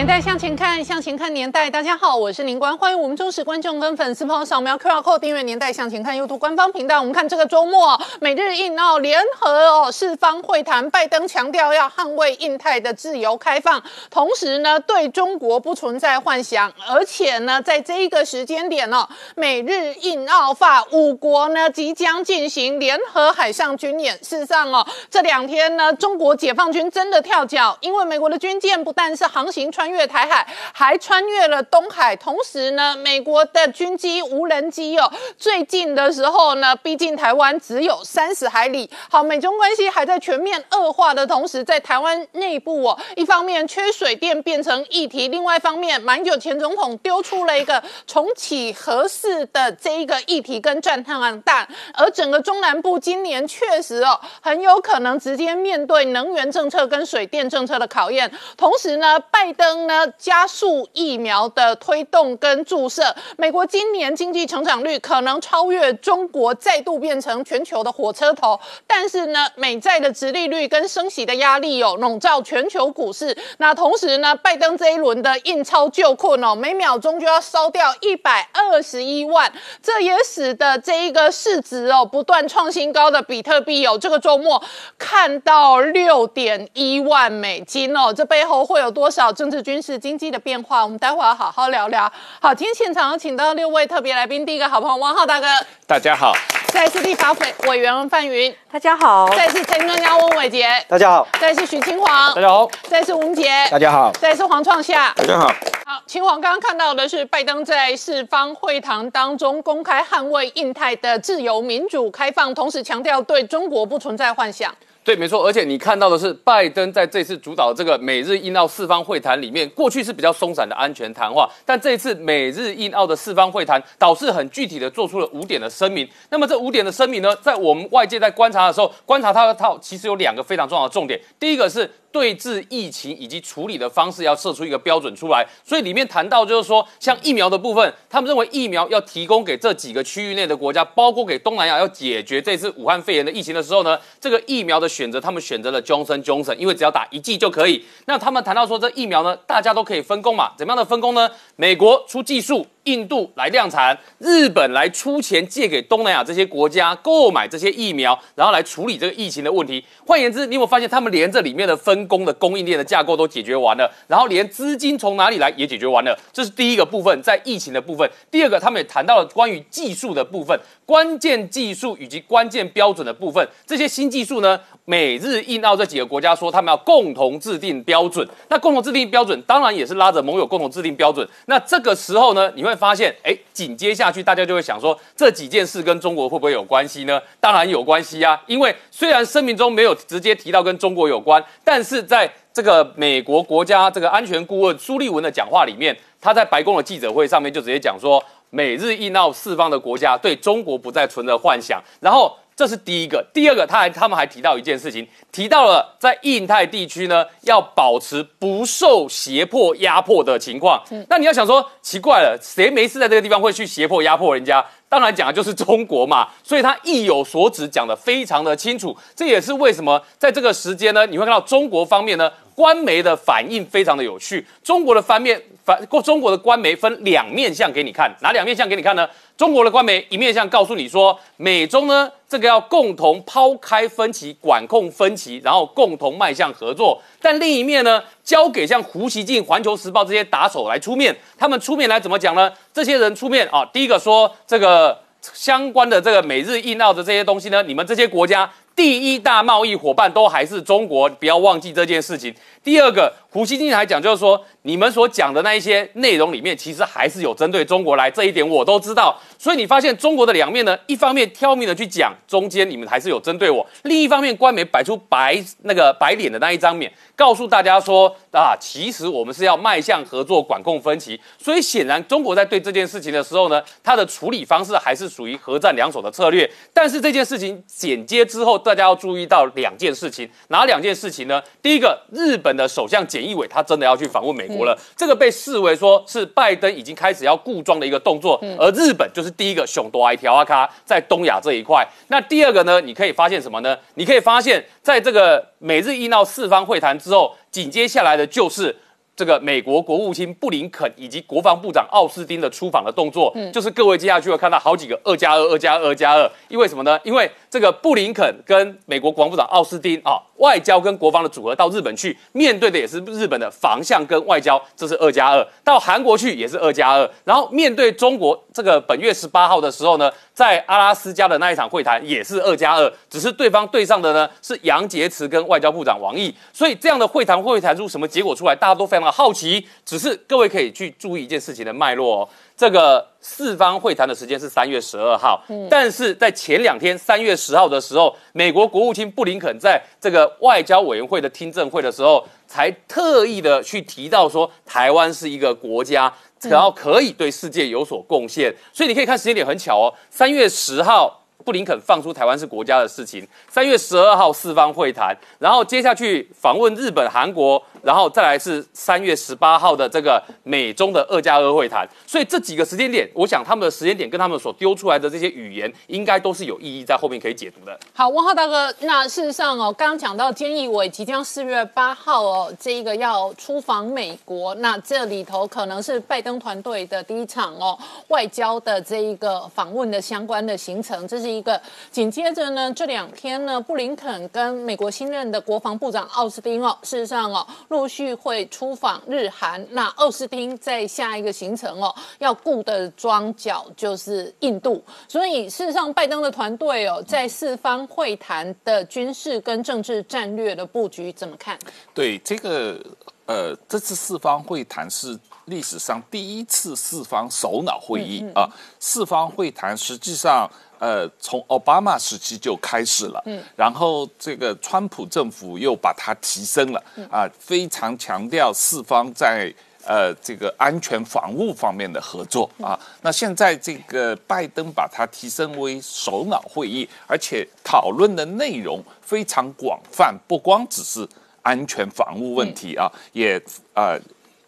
年代向前看，向前看年代。大家好，我是林官，欢迎我们忠实观众跟粉丝朋友扫描 QR Code 订阅《年代向前看》YouTube 官方频道。我们看这个周末，美日印澳联合哦四方会谈，拜登强调要捍卫印太的自由开放，同时呢对中国不存在幻想，而且呢在这一个时间点哦，美日印澳法五国呢即将进行联合海上军演。事实上哦，这两天呢，中国解放军真的跳脚，因为美国的军舰不但是航行穿。越台海，还穿越了东海。同时呢，美国的军机、无人机哦，最近的时候呢，逼近台湾只有三十海里。好，美中关系还在全面恶化的同时，在台湾内部哦，一方面缺水电变成议题，另外一方面，马英九前总统丢出了一个重启核试的这一个议题跟战探弹，而整个中南部今年确实哦，很有可能直接面对能源政策跟水电政策的考验。同时呢，拜登。呢，加速疫苗的推动跟注射，美国今年经济成长率可能超越中国，再度变成全球的火车头。但是呢，美债的殖利率跟升息的压力有笼罩全球股市。那同时呢，拜登这一轮的印钞救困哦，每秒钟就要烧掉一百二十一万，这也使得这一个市值哦不断创新高的比特币哦，这个周末看到六点一万美金哦，这背后会有多少政治？军事经济的变化，我们待会儿好好聊聊。好，今天现场请到六位特别来宾，第一个好朋友王浩大哥，大家好；再次立法委委员范云，大家好；再次陈专家翁伟杰，大家好；再次徐清煌，大家好；再次吴杰，大家好；再次黄创夏，大家好。好，清煌刚刚看到的是拜登在四方会谈当中公开捍卫印太的自由、民主、开放，同时强调对中国不存在幻想。对，没错，而且你看到的是，拜登在这次主导这个美日印澳四方会谈里面，过去是比较松散的安全谈话，但这一次美日印澳的四方会谈，导致很具体的做出了五点的声明。那么这五点的声明呢，在我们外界在观察的时候，观察它它其实有两个非常重要的重点，第一个是。对峙疫情以及处理的方式要设出一个标准出来，所以里面谈到就是说，像疫苗的部分，他们认为疫苗要提供给这几个区域内的国家，包括给东南亚，要解决这次武汉肺炎的疫情的时候呢，这个疫苗的选择，他们选择了 Johnson Johnson，因为只要打一剂就可以。那他们谈到说，这疫苗呢，大家都可以分工嘛？怎么样的分工呢？美国出技术。印度来量产，日本来出钱借给东南亚这些国家购买这些疫苗，然后来处理这个疫情的问题。换言之，你有没有发现他们连这里面的分工的供应链的架构都解决完了，然后连资金从哪里来也解决完了？这是第一个部分，在疫情的部分。第二个，他们也谈到了关于技术的部分，关键技术以及关键标准的部分。这些新技术呢，美日印澳这几个国家说他们要共同制定标准。那共同制定标准，当然也是拉着盟友共同制定标准。那这个时候呢，你会。发现，哎，紧接下去大家就会想说，这几件事跟中国会不会有关系呢？当然有关系啊，因为虽然声明中没有直接提到跟中国有关，但是在这个美国国家这个安全顾问苏利文的讲话里面，他在白宫的记者会上面就直接讲说，美日印澳四方的国家对中国不再存着幻想，然后。这是第一个，第二个，他还他们还提到一件事情，提到了在印太地区呢，要保持不受胁迫压迫的情况。那你要想说，奇怪了，谁没事在这个地方会去胁迫压迫人家？当然讲的就是中国嘛，所以他意有所指，讲的非常的清楚。这也是为什么在这个时间呢，你会看到中国方面呢，官媒的反应非常的有趣。中国的方面反过，中国的官媒分两面相给你看，哪两面相给你看呢？中国的官媒一面向告诉你说，美中呢这个要共同抛开分歧、管控分歧，然后共同迈向合作。但另一面呢，交给像胡锡进、环球时报这些打手来出面，他们出面来怎么讲呢？这些人出面啊，第一个说这个相关的这个美日印澳的这些东西呢，你们这些国家。第一大贸易伙伴都还是中国，不要忘记这件事情。第二个，胡锡进还讲，就是说你们所讲的那一些内容里面，其实还是有针对中国来，这一点我都知道。所以你发现中国的两面呢，一方面挑明的去讲，中间你们还是有针对我；另一方面，官媒摆出白那个白脸的那一张面，告诉大家说啊，其实我们是要迈向合作、管控分歧。所以显然，中国在对这件事情的时候呢，它的处理方式还是属于核战两手的策略。但是这件事情剪接之后，大家要注意到两件事情，哪两件事情呢？第一个，日本的首相菅检疫委他真的要去访问美国了。这个被视为说是拜登已经开始要固装的一个动作，而日本就是第一个熊多埃条阿卡在东亚这一块。那第二个呢？你可以发现什么呢？你可以发现在这个美日印澳四方会谈之后，紧接下来的就是。这个美国国务卿布林肯以及国防部长奥斯汀的出访的动作，就是各位接下去会看到好几个二加二、二加二、加二。因为什么呢？因为这个布林肯跟美国国防部长奥斯汀啊，外交跟国防的组合到日本去，面对的也是日本的防相跟外交，这是二加二。到韩国去也是二加二。然后面对中国，这个本月十八号的时候呢，在阿拉斯加的那一场会谈也是二加二，只是对方对上的呢是杨洁篪跟外交部长王毅。所以这样的会谈会谈出什么结果出来，大家都非常的。好奇，只是各位可以去注意一件事情的脉络哦。这个四方会谈的时间是三月十二号，但是在前两天三月十号的时候，美国国务卿布林肯在这个外交委员会的听证会的时候，才特意的去提到说，台湾是一个国家，然后可以对世界有所贡献。所以你可以看时间点很巧哦，三月十号。布林肯放出台湾是国家的事情，三月十二号四方会谈，然后接下去访问日本、韩国，然后再来是三月十八号的这个美中的二加二会谈。所以这几个时间点，我想他们的时间点跟他们所丢出来的这些语言，应该都是有意义在后面可以解读的。好，文浩大哥，那事实上哦，刚刚讲到菅义伟即将四月八号哦，这一个要出访美国，那这里头可能是拜登团队的第一场哦外交的这一个访问的相关的行程，这是。一个紧接着呢，这两天呢，布林肯跟美国新任的国防部长奥斯汀哦，事实上哦，陆续会出访日韩。那奥斯汀在下一个行程哦，要顾的庄脚就是印度。所以事实上，拜登的团队哦，在四方会谈的军事跟政治战略的布局怎么看？对这个呃，这次四方会谈是历史上第一次四方首脑会议啊。四方会谈实际上。呃，从奥巴马时期就开始了，嗯，然后这个川普政府又把它提升了，啊，非常强调四方在呃这个安全防务方面的合作啊。那现在这个拜登把它提升为首脑会议，而且讨论的内容非常广泛，不光只是安全防务问题啊，也呃。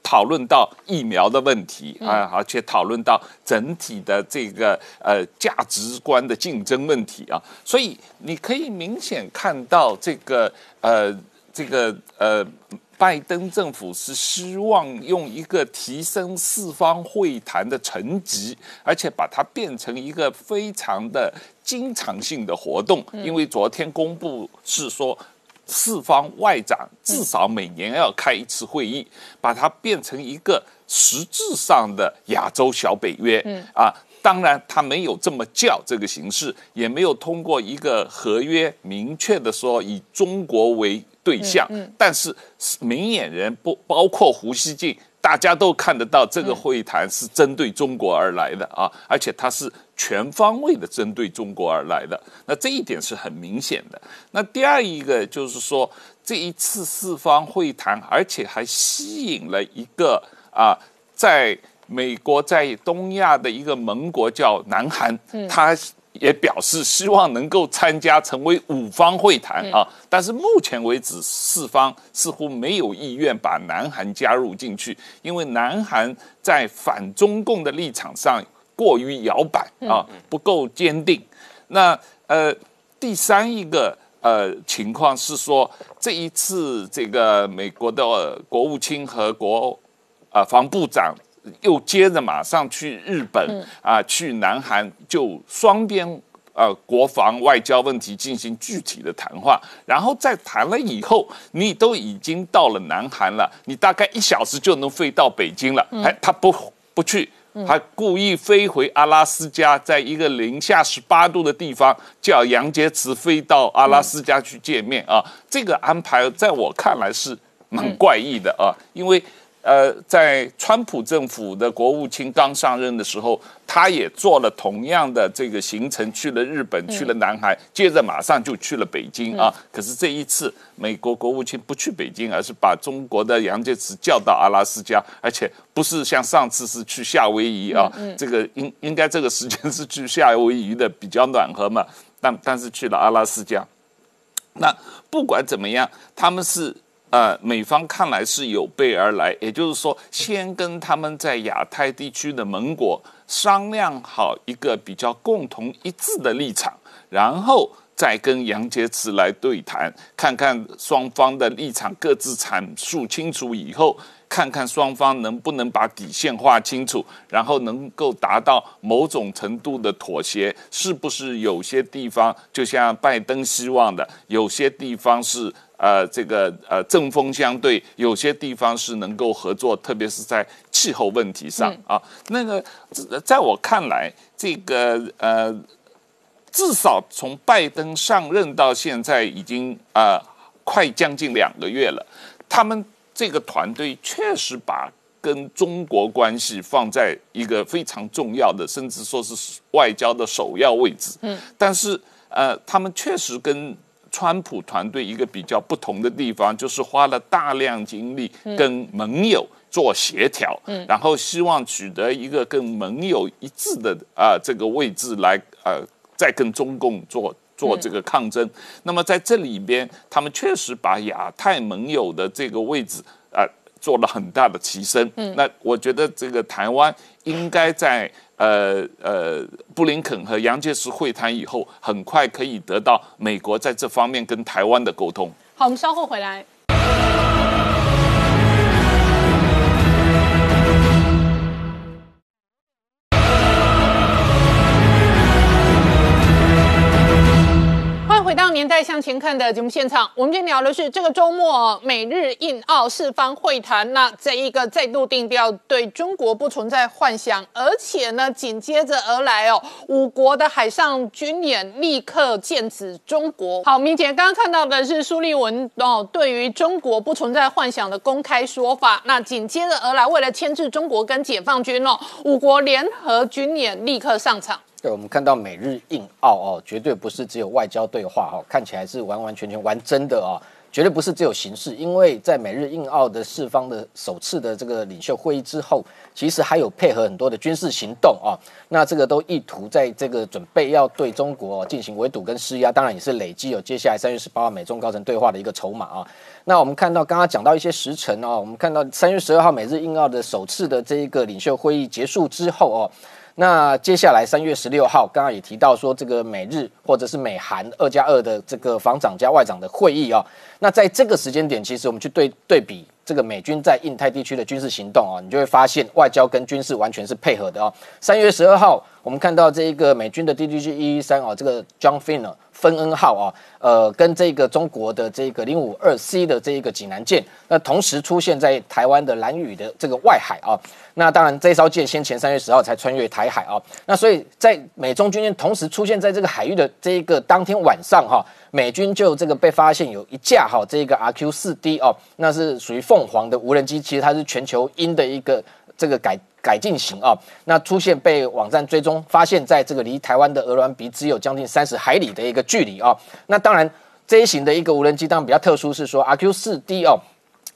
讨论到疫苗的问题啊，而且讨论到整体的这个呃价值观的竞争问题啊，所以你可以明显看到这个呃这个呃拜登政府是希望用一个提升四方会谈的层级，而且把它变成一个非常的经常性的活动，因为昨天公布是说。四方外长至少每年要开一次会议，把它变成一个实质上的亚洲小北约。嗯啊，当然他没有这么叫这个形式，也没有通过一个合约明确的说以中国为对象。嗯，但是明眼人不包括胡锡进。大家都看得到，这个会谈是针对中国而来的啊，而且它是全方位的针对中国而来的。那这一点是很明显的。那第二一个就是说，这一次四方会谈，而且还吸引了一个啊，在美国在东亚的一个盟国叫南韩，他。也表示希望能够参加成为五方会谈啊，但是目前为止四方似乎没有意愿把南韩加入进去，因为南韩在反中共的立场上过于摇摆啊，不够坚定。那呃，第三一个呃情况是说，这一次这个美国的国务卿和国啊防部长。又接着马上去日本啊，去南韩，就双边呃国防外交问题进行具体的谈话，然后再谈了以后，你都已经到了南韩了，你大概一小时就能飞到北京了。哎，他不不去，还故意飞回阿拉斯加，在一个零下十八度的地方，叫杨洁篪飞到阿拉斯加去见面啊。这个安排在我看来是蛮怪异的啊，因为。呃，在川普政府的国务卿刚上任的时候，他也做了同样的这个行程，去了日本，去了南海，接着马上就去了北京啊。可是这一次，美国国务卿不去北京，而是把中国的杨洁篪叫到阿拉斯加，而且不是像上次是去夏威夷啊。这个应应该这个时间是去夏威夷的比较暖和嘛，但但是去了阿拉斯加。那不管怎么样，他们是。呃，美方看来是有备而来，也就是说，先跟他们在亚太地区的盟国商量好一个比较共同一致的立场，然后再跟杨洁篪来对谈，看看双方的立场各自阐述清楚以后。看看双方能不能把底线划清楚，然后能够达到某种程度的妥协，是不是有些地方就像拜登希望的，有些地方是呃这个呃针锋相对，有些地方是能够合作，特别是在气候问题上啊。那个在我看来，这个呃至少从拜登上任到现在已经啊快将近两个月了，他们。这个团队确实把跟中国关系放在一个非常重要的，甚至说是外交的首要位置。嗯，但是呃，他们确实跟川普团队一个比较不同的地方，就是花了大量精力跟盟友做协调，嗯，然后希望取得一个跟盟友一致的啊这个位置来呃，再跟中共做。做这个抗争，那么在这里边，他们确实把亚太盟友的这个位置啊做了很大的提升。嗯，那我觉得这个台湾应该在呃呃布林肯和杨洁篪会谈以后，很快可以得到美国在这方面跟台湾的沟通。好，我们稍后回来。回到年代向前看的节目现场，我们今天聊的是这个周末美日印澳四方会谈。那这一个再度定调，对中国不存在幻想，而且呢，紧接着而来哦，五国的海上军演立刻剑指中国。好，明姐刚刚看到的是苏立文哦，对于中国不存在幻想的公开说法。那紧接着而来，为了牵制中国跟解放军哦，五国联合军演立刻上场。对，我们看到美日印澳哦，绝对不是只有外交对话哈，看起来是完完全全玩真的啊，绝对不是只有形式，因为在美日印澳的四方的首次的这个领袖会议之后，其实还有配合很多的军事行动啊，那这个都意图在这个准备要对中国进行围堵跟施压，当然也是累积有接下来三月十八号美中高层对话的一个筹码啊。那我们看到刚刚讲到一些时辰哦，我们看到三月十二号美日印澳的首次的这一个领袖会议结束之后哦。那接下来三月十六号，刚刚也提到说，这个美日或者是美韩二加二的这个防长加外长的会议啊。那在这个时间点，其实我们去对对比这个美军在印太地区的军事行动啊，你就会发现外交跟军事完全是配合的啊。三月十二号，我们看到这一个美军的 DDG 一一三啊，这个 John Finn 芬恩号啊，呃，跟这个中国的这个零五二 C 的这一个济南舰，那同时出现在台湾的蓝屿的这个外海啊。那当然，这艘舰先前三月十号才穿越台海啊。那所以在美中军舰同时出现在这个海域的这一个当天晚上哈，美军就这个被发现有一架哈这个 RQ 四 D 哦，那是属于凤凰的无人机，其实它是全球鹰的一个这个改改进型啊。那出现被网站追踪，发现在这个离台湾的鹅銮鼻只有将近三十海里的一个距离啊。那当然这一型的一个无人机当然比较特殊，是说 RQ 四 D 哦。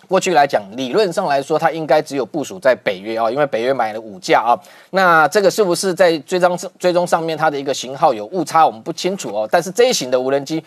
过去来讲，理论上来说，它应该只有部署在北约啊，因为北约买了五架啊。那这个是不是在追踪追踪上面它的一个型号有误差，我们不清楚哦。但是这一型的无人机。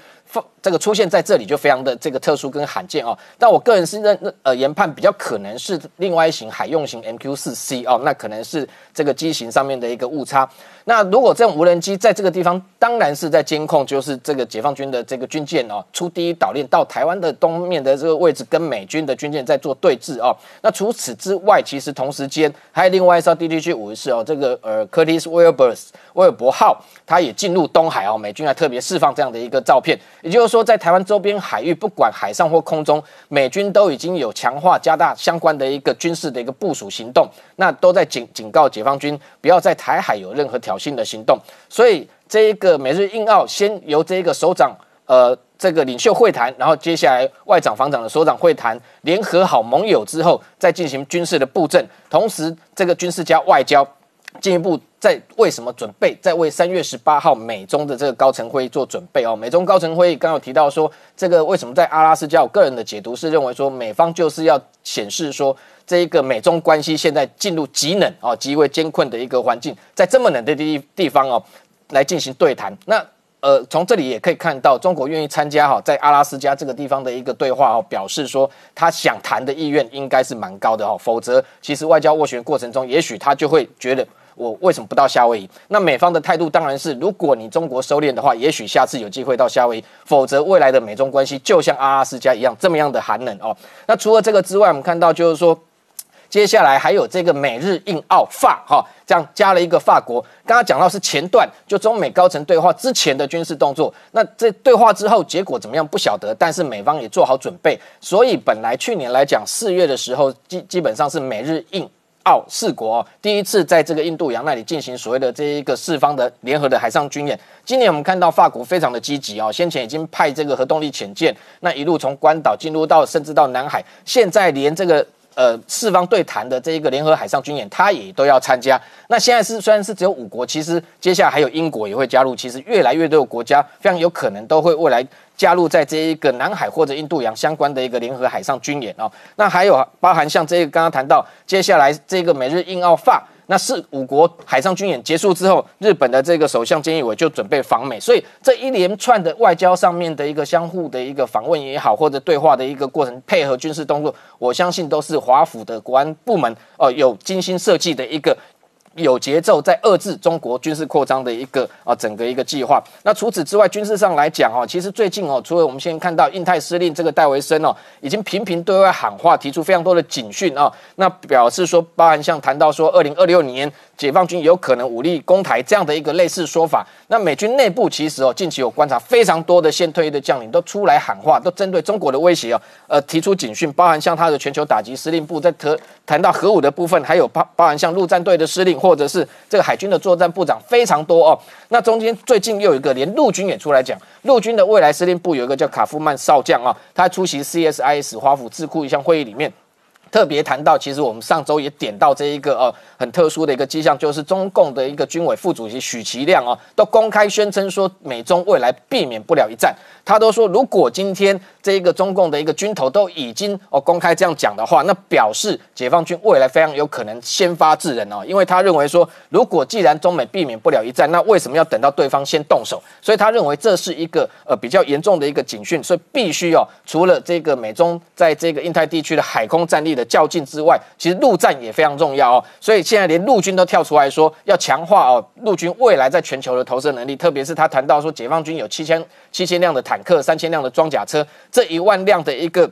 这个出现在这里就非常的这个特殊跟罕见哦，但我个人是认呃研判比较可能是另外一型海用型 MQ 四 C 哦，那可能是这个机型上面的一个误差。那如果这种无人机在这个地方，当然是在监控，就是这个解放军的这个军舰哦，出第一岛链到台湾的东面的这个位置，跟美军的军舰在做对峙哦。那除此之外，其实同时间还有另外一艘 DDG 五十四哦，这个呃 Curtis w i l b u r 威尔伯号，它也进入东海哦，美军还特别释放这样的一个照片。也就是说，在台湾周边海域，不管海上或空中，美军都已经有强化、加大相关的一个军事的一个部署行动，那都在警警告解放军不要在台海有任何挑衅的行动。所以，这一个美日印澳先由这一个首长，呃，这个领袖会谈，然后接下来外长、防长的首长会谈，联合好盟友之后，再进行军事的布阵，同时这个军事加外交。进一步在为什么准备，在为三月十八号美中的这个高层会议做准备哦。美中高层会议刚有提到说，这个为什么在阿拉斯加？我个人的解读是认为说，美方就是要显示说，这一个美中关系现在进入极冷哦、极为艰困的一个环境，在这么冷的地地方哦，来进行对谈。那呃，从这里也可以看到，中国愿意参加哈，在阿拉斯加这个地方的一个对话哦，表示说他想谈的意愿应该是蛮高的哈。否则，其实外交斡旋过程中，也许他就会觉得我为什么不到夏威夷？那美方的态度当然是，如果你中国收敛的话，也许下次有机会到夏威夷；否则，未来的美中关系就像阿拉斯加一样这么样的寒冷哦。那除了这个之外，我们看到就是说。接下来还有这个美日印澳法哈，这样加了一个法国。刚刚讲到是前段，就中美高层对话之前的军事动作。那这对话之后结果怎么样不晓得，但是美方也做好准备。所以本来去年来讲四月的时候，基基本上是美日印澳四国第一次在这个印度洋那里进行所谓的这一个四方的联合的海上军演。今年我们看到法国非常的积极哦，先前已经派这个核动力潜舰，那一路从关岛进入到甚至到南海，现在连这个。呃，四方对谈的这一个联合海上军演，他也都要参加。那现在是虽然是只有五国，其实接下来还有英国也会加入。其实越来越多的国家非常有可能都会未来加入在这一个南海或者印度洋相关的一个联合海上军演哦。那还有包含像这个刚刚谈到，接下来这个美日印澳法。那四五国海上军演结束之后，日本的这个首相菅义伟就准备访美，所以这一连串的外交上面的一个相互的一个访问也好，或者对话的一个过程，配合军事动作，我相信都是华府的国安部门哦有精心设计的一个。有节奏在遏制中国军事扩张的一个啊整个一个计划。那除此之外，军事上来讲哦，其实最近哦，除了我们先看到印太司令这个戴维森哦，已经频频对外喊话，提出非常多的警讯啊，那表示说，包含像谈到说，二零二六年解放军有可能武力攻台这样的一个类似说法。那美军内部其实哦，近期有观察，非常多的现退役的将领都出来喊话，都针对中国的威胁哦，呃，提出警讯，包含像他的全球打击司令部在特谈到核武的部分，还有包包含像陆战队的司令或者是这个海军的作战部长非常多哦。那中间最近又有一个连陆军也出来讲，陆军的未来司令部有一个叫卡夫曼少将啊，他出席 CSIS 华府智库一项会议里面。特别谈到，其实我们上周也点到这一个呃很特殊的一个迹象，就是中共的一个军委副主席许其亮啊，都公开宣称说美中未来避免不了一战。他都说，如果今天这一个中共的一个军头都已经哦公开这样讲的话，那表示解放军未来非常有可能先发制人哦，因为他认为说，如果既然中美避免不了一战，那为什么要等到对方先动手？所以他认为这是一个呃比较严重的一个警讯，所以必须哦，除了这个美中在这个印太地区的海空战力的较劲之外，其实陆战也非常重要哦。所以现在连陆军都跳出来说要强化哦陆军未来在全球的投射能力，特别是他谈到说解放军有七千七千辆的坦克、三千辆的装甲车，这一万辆的一个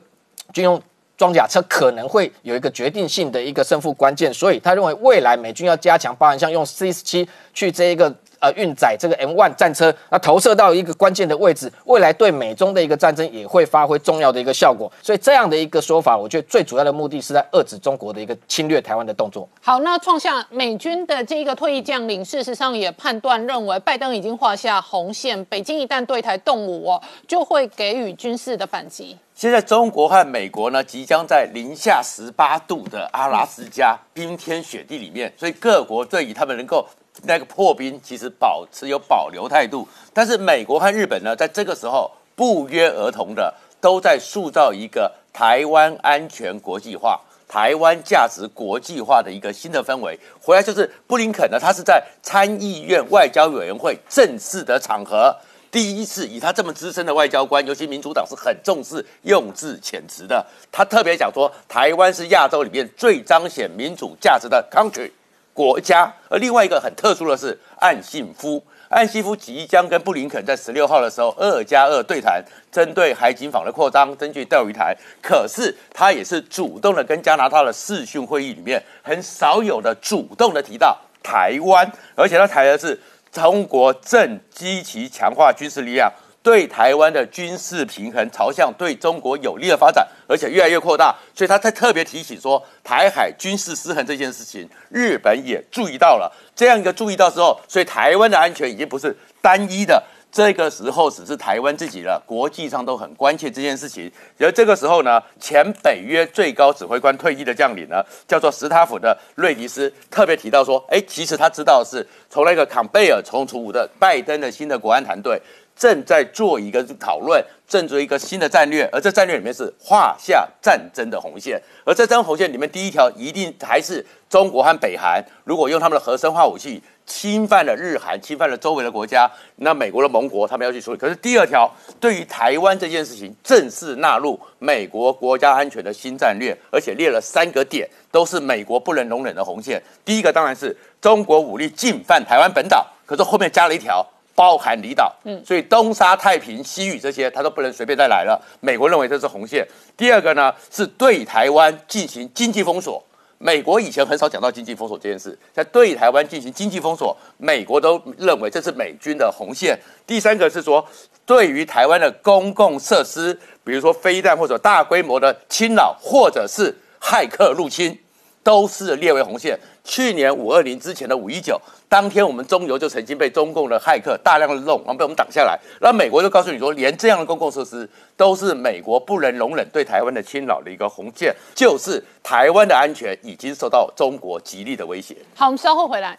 军用装甲车可能会有一个决定性的一个胜负关键，所以他认为未来美军要加强，包含像用 C 十七去这一个。呃，运载这个 M1 战车，那投射到一个关键的位置，未来对美中的一个战争也会发挥重要的一个效果。所以这样的一个说法，我觉得最主要的目的是在遏制中国的一个侵略台湾的动作。好，那创下美军的这一个退役将领，事实上也判断认为，拜登已经画下红线，北京一旦对台动武哦，就会给予军事的反击。现在中国和美国呢，即将在零下十八度的阿拉斯加冰天雪地里面，所以各国对于他们能够。那个破冰其实保持有保留态度，但是美国和日本呢，在这个时候不约而同的都在塑造一个台湾安全国际化、台湾价值国际化的一个新的氛围。回来就是布林肯呢，他是在参议院外交委员会正式的场合，第一次以他这么资深的外交官，尤其民主党是很重视用字遣词的，他特别讲说，台湾是亚洲里面最彰显民主价值的 country。国家，而另外一个很特殊的是，岸信夫，岸信夫即将跟布林肯在十六号的时候二加二对谈，针对海警法的扩张，针对钓鱼台。可是他也是主动的跟加拿大的视讯会议里面，很少有的主动的提到台湾，而且他谈的是中国正积极强化军事力量。对台湾的军事平衡朝向对中国有利的发展，而且越来越扩大，所以他才特别提醒说，台海军事失衡这件事情，日本也注意到了。这样一个注意到之后，所以台湾的安全已经不是单一的，这个时候只是台湾自己了，国际上都很关切这件事情。而这个时候呢，前北约最高指挥官退役的将领呢，叫做史塔夫的瑞迪斯，特别提到说，哎，其实他知道是从那个坎贝尔从出的拜登的新的国安团队。正在做一个讨论，正做一个新的战略，而这战略里面是画下战争的红线，而这张红线里面第一条一定还是中国和北韩，如果用他们的核生化武器侵犯了日韩，侵犯了周围的国家，那美国的盟国他们要去处理。可是第二条，对于台湾这件事情，正式纳入美国国家安全的新战略，而且列了三个点，都是美国不能容忍的红线。第一个当然是中国武力进犯台湾本岛，可是后面加了一条。包含离岛，嗯，所以东沙、太平、西屿这些，他都不能随便再来了。美国认为这是红线。第二个呢，是对台湾进行经济封锁。美国以前很少讲到经济封锁这件事，在对台湾进行经济封锁，美国都认为这是美军的红线。第三个是说，对于台湾的公共设施，比如说飞弹或者大规模的侵扰，或者是骇客入侵。都是列为红线。去年五二零之前的五一九当天，我们中油就曾经被中共的骇客大量的弄，然后被我们挡下来。那美国就告诉你说，连这样的公共设施都是美国不能容忍对台湾的侵扰的一个红线，就是台湾的安全已经受到中国极力的威胁。好，我们稍后回来。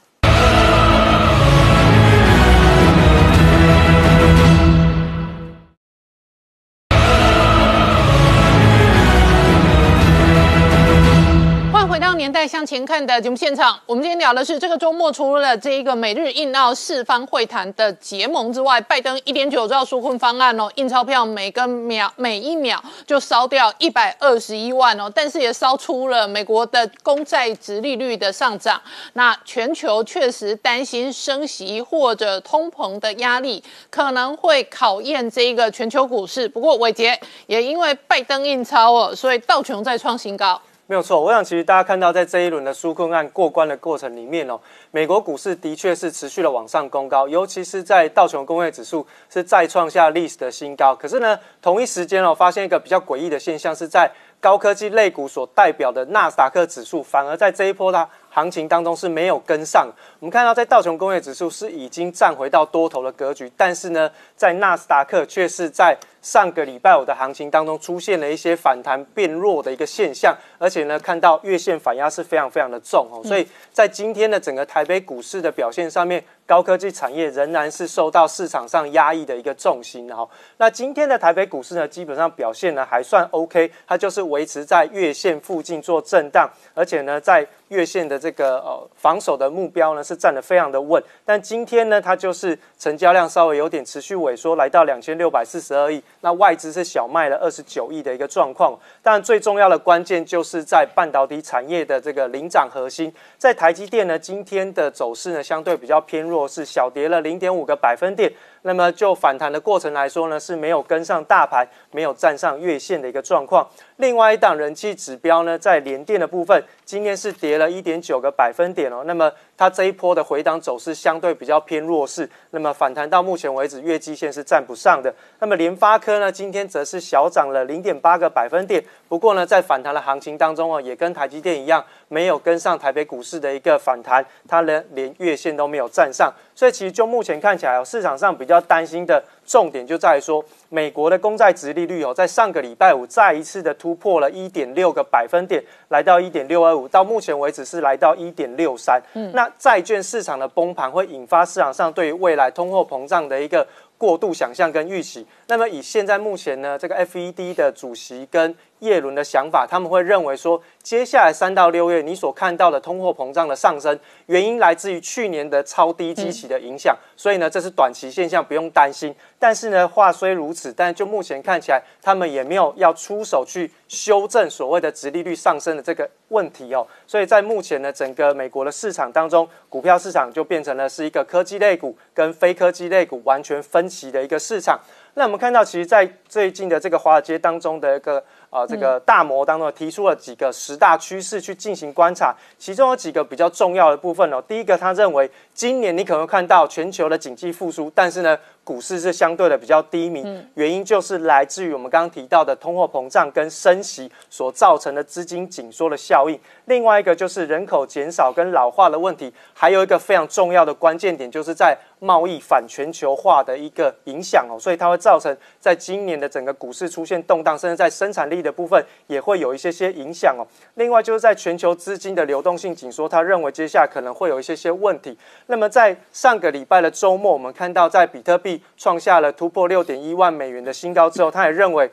回到年代向前看的节目现场，我们今天聊的是这个周末除了这一个美日印澳四方会谈的结盟之外，拜登一点九兆纾困方案哦，印钞票每根秒每一秒就烧掉一百二十一万哦，但是也烧出了美国的公债值利率的上涨，那全球确实担心升息或者通膨的压力可能会考验这一个全球股市。不过伟杰也因为拜登印钞哦，所以道琼再创新高。没有错，我想其实大家看到，在这一轮的纾困案过关的过程里面哦，美国股市的确是持续的往上攻高，尤其是在道琼工业指数是再创下历史的新高。可是呢，同一时间哦，发现一个比较诡异的现象，是在高科技类股所代表的纳斯达克指数，反而在这一波的行情当中是没有跟上。我们看到，在道琼工业指数是已经站回到多头的格局，但是呢，在纳斯达克却是在。上个礼拜五的行情当中出现了一些反弹变弱的一个现象，而且呢，看到月线反压是非常非常的重哦，所以在今天的整个台北股市的表现上面，高科技产业仍然是受到市场上压抑的一个重心哈。那今天的台北股市呢，基本上表现呢还算 OK，它就是维持在月线附近做震荡，而且呢，在月线的这个呃防守的目标呢是站得非常的稳，但今天呢，它就是成交量稍微有点持续萎缩，来到两千六百四十二亿。那外资是小卖了二十九亿的一个状况，但最重要的关键就是在半导体产业的这个领涨核心，在台积电呢，今天的走势呢相对比较偏弱，是小跌了零点五个百分点。那么就反弹的过程来说呢，是没有跟上大盘，没有站上月线的一个状况。另外一档人气指标呢，在联电的部分，今天是跌了一点九个百分点哦。那么它这一波的回档走势相对比较偏弱势，那么反弹到目前为止月季线是站不上的。那么联发科呢，今天则是小涨了零点八个百分点。不过呢，在反弹的行情当中啊，也跟台积电一样，没有跟上台北股市的一个反弹，它连连月线都没有站上。所以其实就目前看起来哦，市场上比较担心的重点就在于说，美国的公债值利率哦，在上个礼拜五再一次的突破了一点六个百分点，来到一点六二五，到目前为止是来到一点六三。嗯，那债券市场的崩盘会引发市场上对于未来通货膨胀的一个。过度想象跟预期，那么以现在目前呢，这个 FED 的主席跟叶伦的想法，他们会认为说，接下来三到六月你所看到的通货膨胀的上升，原因来自于去年的超低基期的影响，所以呢，这是短期现象，不用担心。但是呢，话虽如此，但就目前看起来，他们也没有要出手去修正所谓的殖利率上升的这个问题哦。所以在目前呢，整个美国的市场当中，股票市场就变成了是一个科技类股跟非科技类股完全分歧的一个市场。那我们看到，其实，在最近的这个华尔街当中的一个。啊，这个大摩当中提出了几个十大趋势去进行观察，其中有几个比较重要的部分哦。第一个，他认为今年你可能看到全球的经济复苏，但是呢，股市是相对的比较低迷，原因就是来自于我们刚刚提到的通货膨胀跟升息所造成的资金紧缩的效应。另外一个就是人口减少跟老化的问题，还有一个非常重要的关键点，就是在贸易反全球化的一个影响哦，所以它会造成在今年的整个股市出现动荡，甚至在生产力。力的部分也会有一些些影响哦。另外就是在全球资金的流动性紧缩，他认为接下来可能会有一些些问题。那么在上个礼拜的周末，我们看到在比特币创下了突破六点一万美元的新高之后，他也认为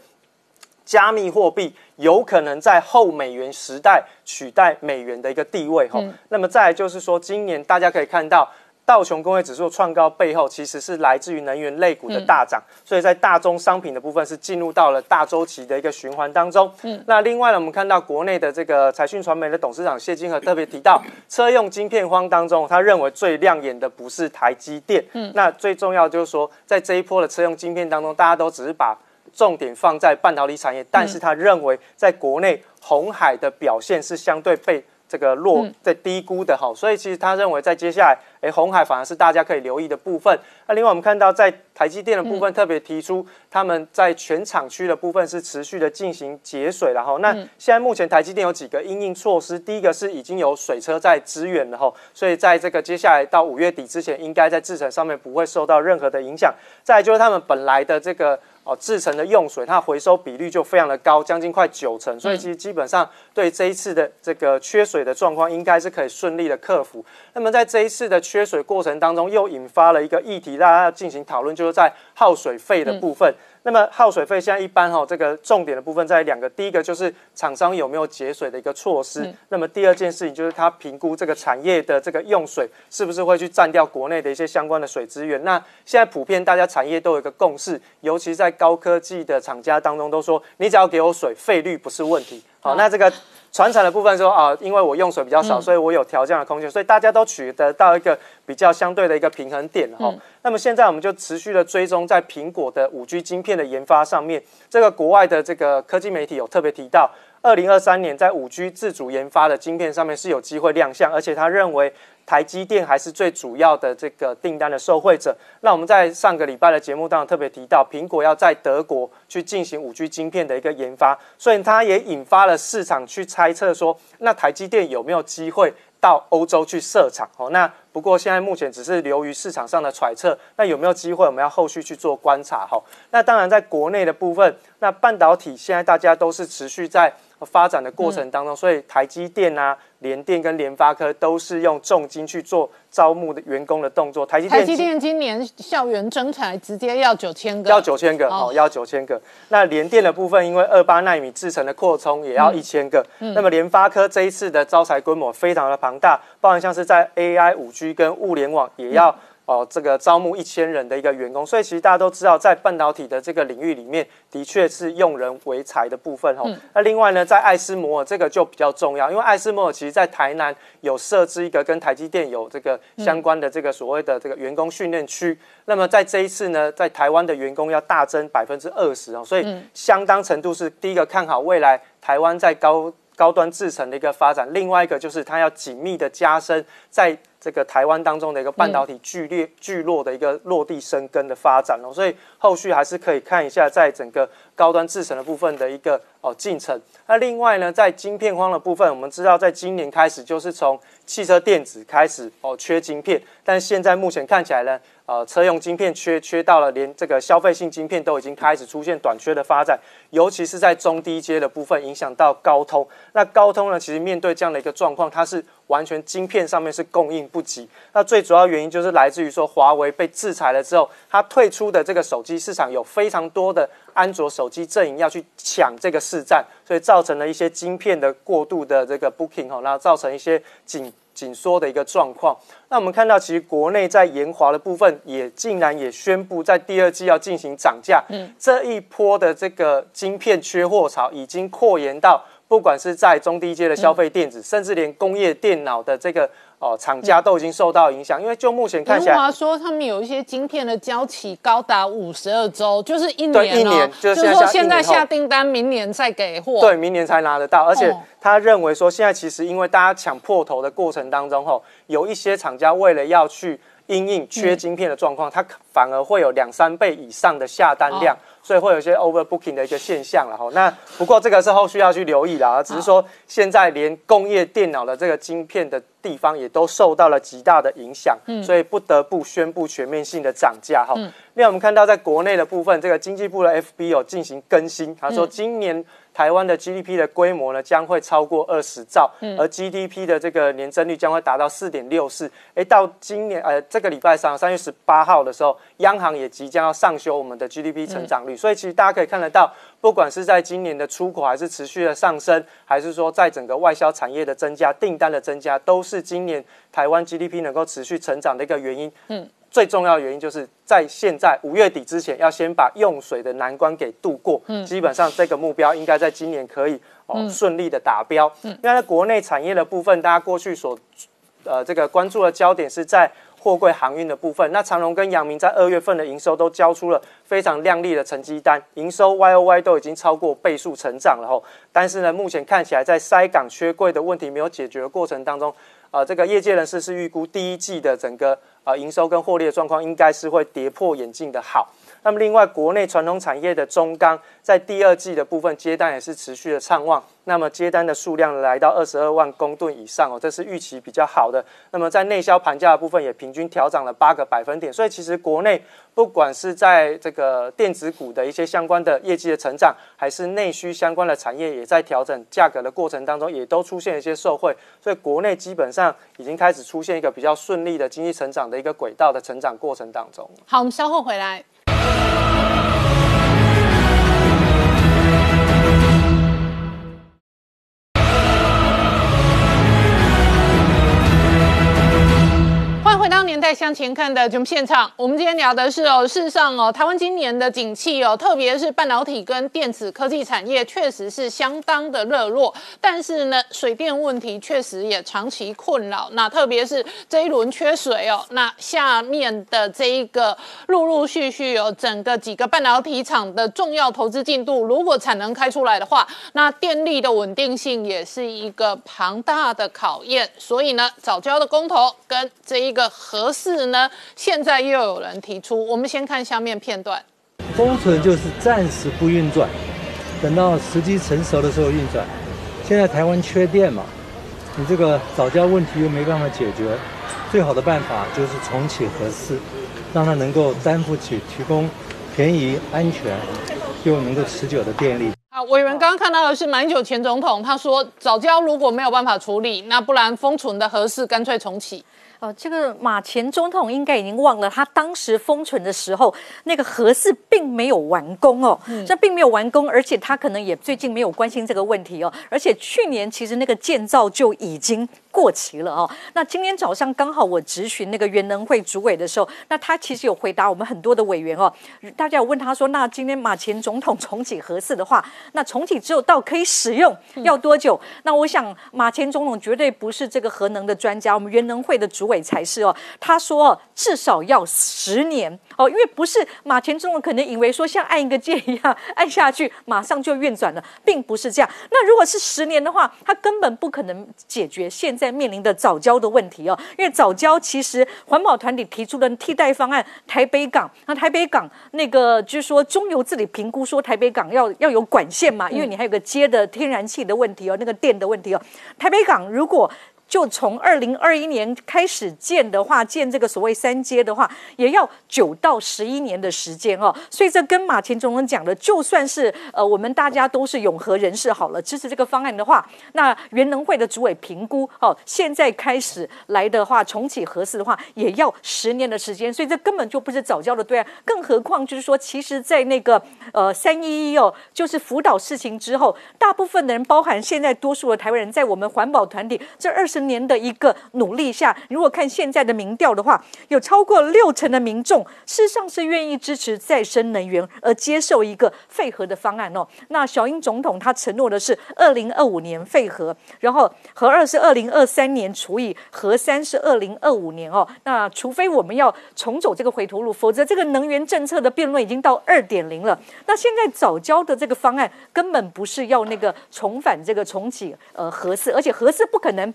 加密货币有可能在后美元时代取代美元的一个地位哈。那么再来就是说，今年大家可以看到。道琼工业指数创高背后，其实是来自于能源类股的大涨，所以在大宗商品的部分是进入到了大周期的一个循环当中。嗯，那另外呢，我们看到国内的这个财讯传媒的董事长谢金河特别提到，车用晶片荒当中，他认为最亮眼的不是台积电，嗯，那最重要就是说，在这一波的车用晶片当中，大家都只是把重点放在半导体产业，但是他认为在国内红海的表现是相对被。这个落在低估的哈，所以其实他认为在接下来，哎，红海反而是大家可以留意的部分。那另外我们看到在台积电的部分特别提出，他们在全厂区的部分是持续的进行节水，然后那现在目前台积电有几个应应措施，第一个是已经有水车在支援了哈，所以在这个接下来到五月底之前，应该在制程上面不会受到任何的影响。再就是他们本来的这个。哦，制成的用水，它回收比率就非常的高，将近快九成，所以其实基本上对这一次的这个缺水的状况，应该是可以顺利的克服。那么在这一次的缺水过程当中，又引发了一个议题，大家要进行讨论，就是在耗水费的部分。那么耗水费现在一般哈，这个重点的部分在两个，第一个就是厂商有没有节水的一个措施，那么第二件事情就是他评估这个产业的这个用水是不是会去占掉国内的一些相关的水资源。那现在普遍大家产业都有一个共识，尤其在高科技的厂家当中都说，你只要给我水，费率不是问题。好，那这个。传产的部分说啊，因为我用水比较少，所以我有调降的空间，所以大家都取得到一个比较相对的一个平衡点哈。那么现在我们就持续的追踪在苹果的五 G 晶片的研发上面，这个国外的这个科技媒体有特别提到，二零二三年在五 G 自主研发的晶片上面是有机会亮相，而且他认为。台积电还是最主要的这个订单的受惠者。那我们在上个礼拜的节目当中特别提到，苹果要在德国去进行五 G 晶片的一个研发，所以它也引发了市场去猜测说，那台积电有没有机会到欧洲去设厂？哦，那不过现在目前只是流于市场上的揣测，那有没有机会？我们要后续去做观察。哈，那当然在国内的部分，那半导体现在大家都是持续在。发展的过程当中，所以台积电啊、联电跟联发科都是用重金去做招募的员工的动作。台积电台积电今年校园征才直接要九千个，要九千个哦，要九千个。那联电的部分，因为二八纳米制成的扩充也要一千个。那么联发科这一次的招财规模非常的庞大，包含像是在 AI、五 G 跟物联网也要。哦，这个招募一千人的一个员工，所以其实大家都知道，在半导体的这个领域里面，的确是用人为才的部分哈。那另外呢，在爱斯摩尔这个就比较重要，因为爱斯摩尔其实在台南有设置一个跟台积电有这个相关的这个所谓的这个员工训练区。那么在这一次呢，在台湾的员工要大增百分之二十哦，所以相当程度是第一个看好未来台湾在高高端制程的一个发展，另外一个就是它要紧密的加深在。这个台湾当中的一个半导体剧烈聚落的一个落地生根的发展哦，所以后续还是可以看一下在整个高端制程的部分的一个哦进程。那另外呢，在晶片荒的部分，我们知道在今年开始就是从汽车电子开始哦缺晶片，但现在目前看起来呢。呃，车用晶片缺缺到了，连这个消费性晶片都已经开始出现短缺的发展，尤其是在中低阶的部分，影响到高通。那高通呢，其实面对这样的一个状况，它是完全晶片上面是供应不及。那最主要原因就是来自于说，华为被制裁了之后，它退出的这个手机市场有非常多的安卓手机阵营要去抢这个市占，所以造成了一些晶片的过度的这个 booking 哈，那造成一些紧。紧缩的一个状况，那我们看到，其实国内在研华的部分也竟然也宣布在第二季要进行涨价。嗯，这一波的这个晶片缺货潮已经扩延到，不管是在中低阶的消费电子，甚至连工业电脑的这个。哦，厂家都已经受到影响，因为就目前看起来，华说他们有一些晶片的交期高达五十二周，就是一年一年，就是说现在下订单，明年再给货，对，明年才拿得到。而且他认为说，现在其实因为大家抢破头的过程当中，吼，有一些厂家为了要去因应缺晶片的状况，它反而会有两三倍以上的下单量。所以会有一些 overbooking 的一个现象了哈。那不过这个是后续要去留意的，只是说现在连工业电脑的这个晶片的地方也都受到了极大的影响，所以不得不宣布全面性的涨价哈。另外我们看到在国内的部分，这个经济部的 FB 有进行更新，他说今年台湾的 GDP 的规模呢将会超过二十兆，而 GDP 的这个年增率将会达到四点六四。哎，到今年呃这个礼拜三三月十八号的时候，央行也即将要上修我们的 GDP 成长率，所以其实大家可以看得到，不管是在今年的出口还是持续的上升，还是说在整个外销产业的增加、订单的增加，都是今年台湾 GDP 能够持续成长的一个原因。嗯。最重要的原因就是在现在五月底之前，要先把用水的难关给度过。嗯，基本上这个目标应该在今年可以哦顺利的达标。嗯，因为在国内产业的部分，大家过去所呃这个关注的焦点是在货柜航运的部分。那长荣跟阳明在二月份的营收都交出了非常亮丽的成绩单，营收 Y O Y 都已经超过倍数成长了吼。但是呢，目前看起来在塞港缺柜的问题没有解决的过程当中，呃，这个业界人士是预估第一季的整个。啊，营收跟获利的状况应该是会跌破眼镜的好。那么，另外国内传统产业的中钢在第二季的部分接单也是持续的畅旺。那么接单的数量来到二十二万公吨以上哦，这是预期比较好的。那么在内销盘价的部分也平均调涨了八个百分点，所以其实国内不管是在这个电子股的一些相关的业绩的成长，还是内需相关的产业也在调整价格的过程当中，也都出现一些受惠。所以国内基本上已经开始出现一个比较顺利的经济成长的一个轨道的成长过程当中。好，我们稍后回来。Oh! 年代向前看的节目现场，我们今天聊的是哦，事实上哦，台湾今年的景气哦，特别是半导体跟电子科技产业，确实是相当的热络。但是呢，水电问题确实也长期困扰。那特别是这一轮缺水哦，那下面的这一个陆陆续续有整个几个半导体厂的重要投资进度，如果产能开出来的话，那电力的稳定性也是一个庞大的考验。所以呢，早教的公投跟这一个。合适呢？现在又有人提出，我们先看下面片段。封存就是暂时不运转，等到时机成熟的时候运转。现在台湾缺电嘛，你这个早教问题又没办法解决，最好的办法就是重启核四，让它能够担负起提供便宜、安全又能够持久的电力。啊，委员刚刚看到的是马英九前总统，他说早教如果没有办法处理，那不然封存的核四干脆重启。哦，这个马前总统应该已经忘了，他当时封存的时候，那个核四并没有完工哦，这并没有完工，而且他可能也最近没有关心这个问题哦，而且去年其实那个建造就已经。过期了哦。那今天早上刚好我质询那个原能会主委的时候，那他其实有回答我们很多的委员哦。大家有问他说，那今天马前总统重启核四的话，那重启之后到可以使用要多久？那我想马前总统绝对不是这个核能的专家，我们原能会的主委才是哦。他说至少要十年哦，因为不是马前总统可能以为说像按一个键一样按下去马上就运转了，并不是这样。那如果是十年的话，他根本不可能解决现在。面临的早教的问题哦，因为早教其实环保团体提出的替代方案，台北港那台北港那个就是说中油自己评估说台北港要要有管线嘛，因为你还有个接的天然气的问题哦，那个电的问题哦，台北港如果。就从二零二一年开始建的话，建这个所谓三阶的话，也要九到十一年的时间哦。所以这跟马前总统讲的，就算是呃我们大家都是永和人士好了，支持这个方案的话，那原能会的主委评估哦，现在开始来的话，重启核四的话，也要十年的时间。所以这根本就不是早教的对案。更何况就是说，其实，在那个呃三一一哦，就是福岛事情之后，大部分的人，包含现在多数的台湾人，在我们环保团体这二十。十年的一个努力下，如果看现在的民调的话，有超过六成的民众事实上是愿意支持再生能源，而接受一个废核的方案哦。那小英总统他承诺的是二零二五年废核，然后核二是二零二三年除以核三是二零二五年哦。那除非我们要重走这个回头路，否则这个能源政策的辩论已经到二点零了。那现在早交的这个方案根本不是要那个重返这个重启呃核四，而且核四不可能。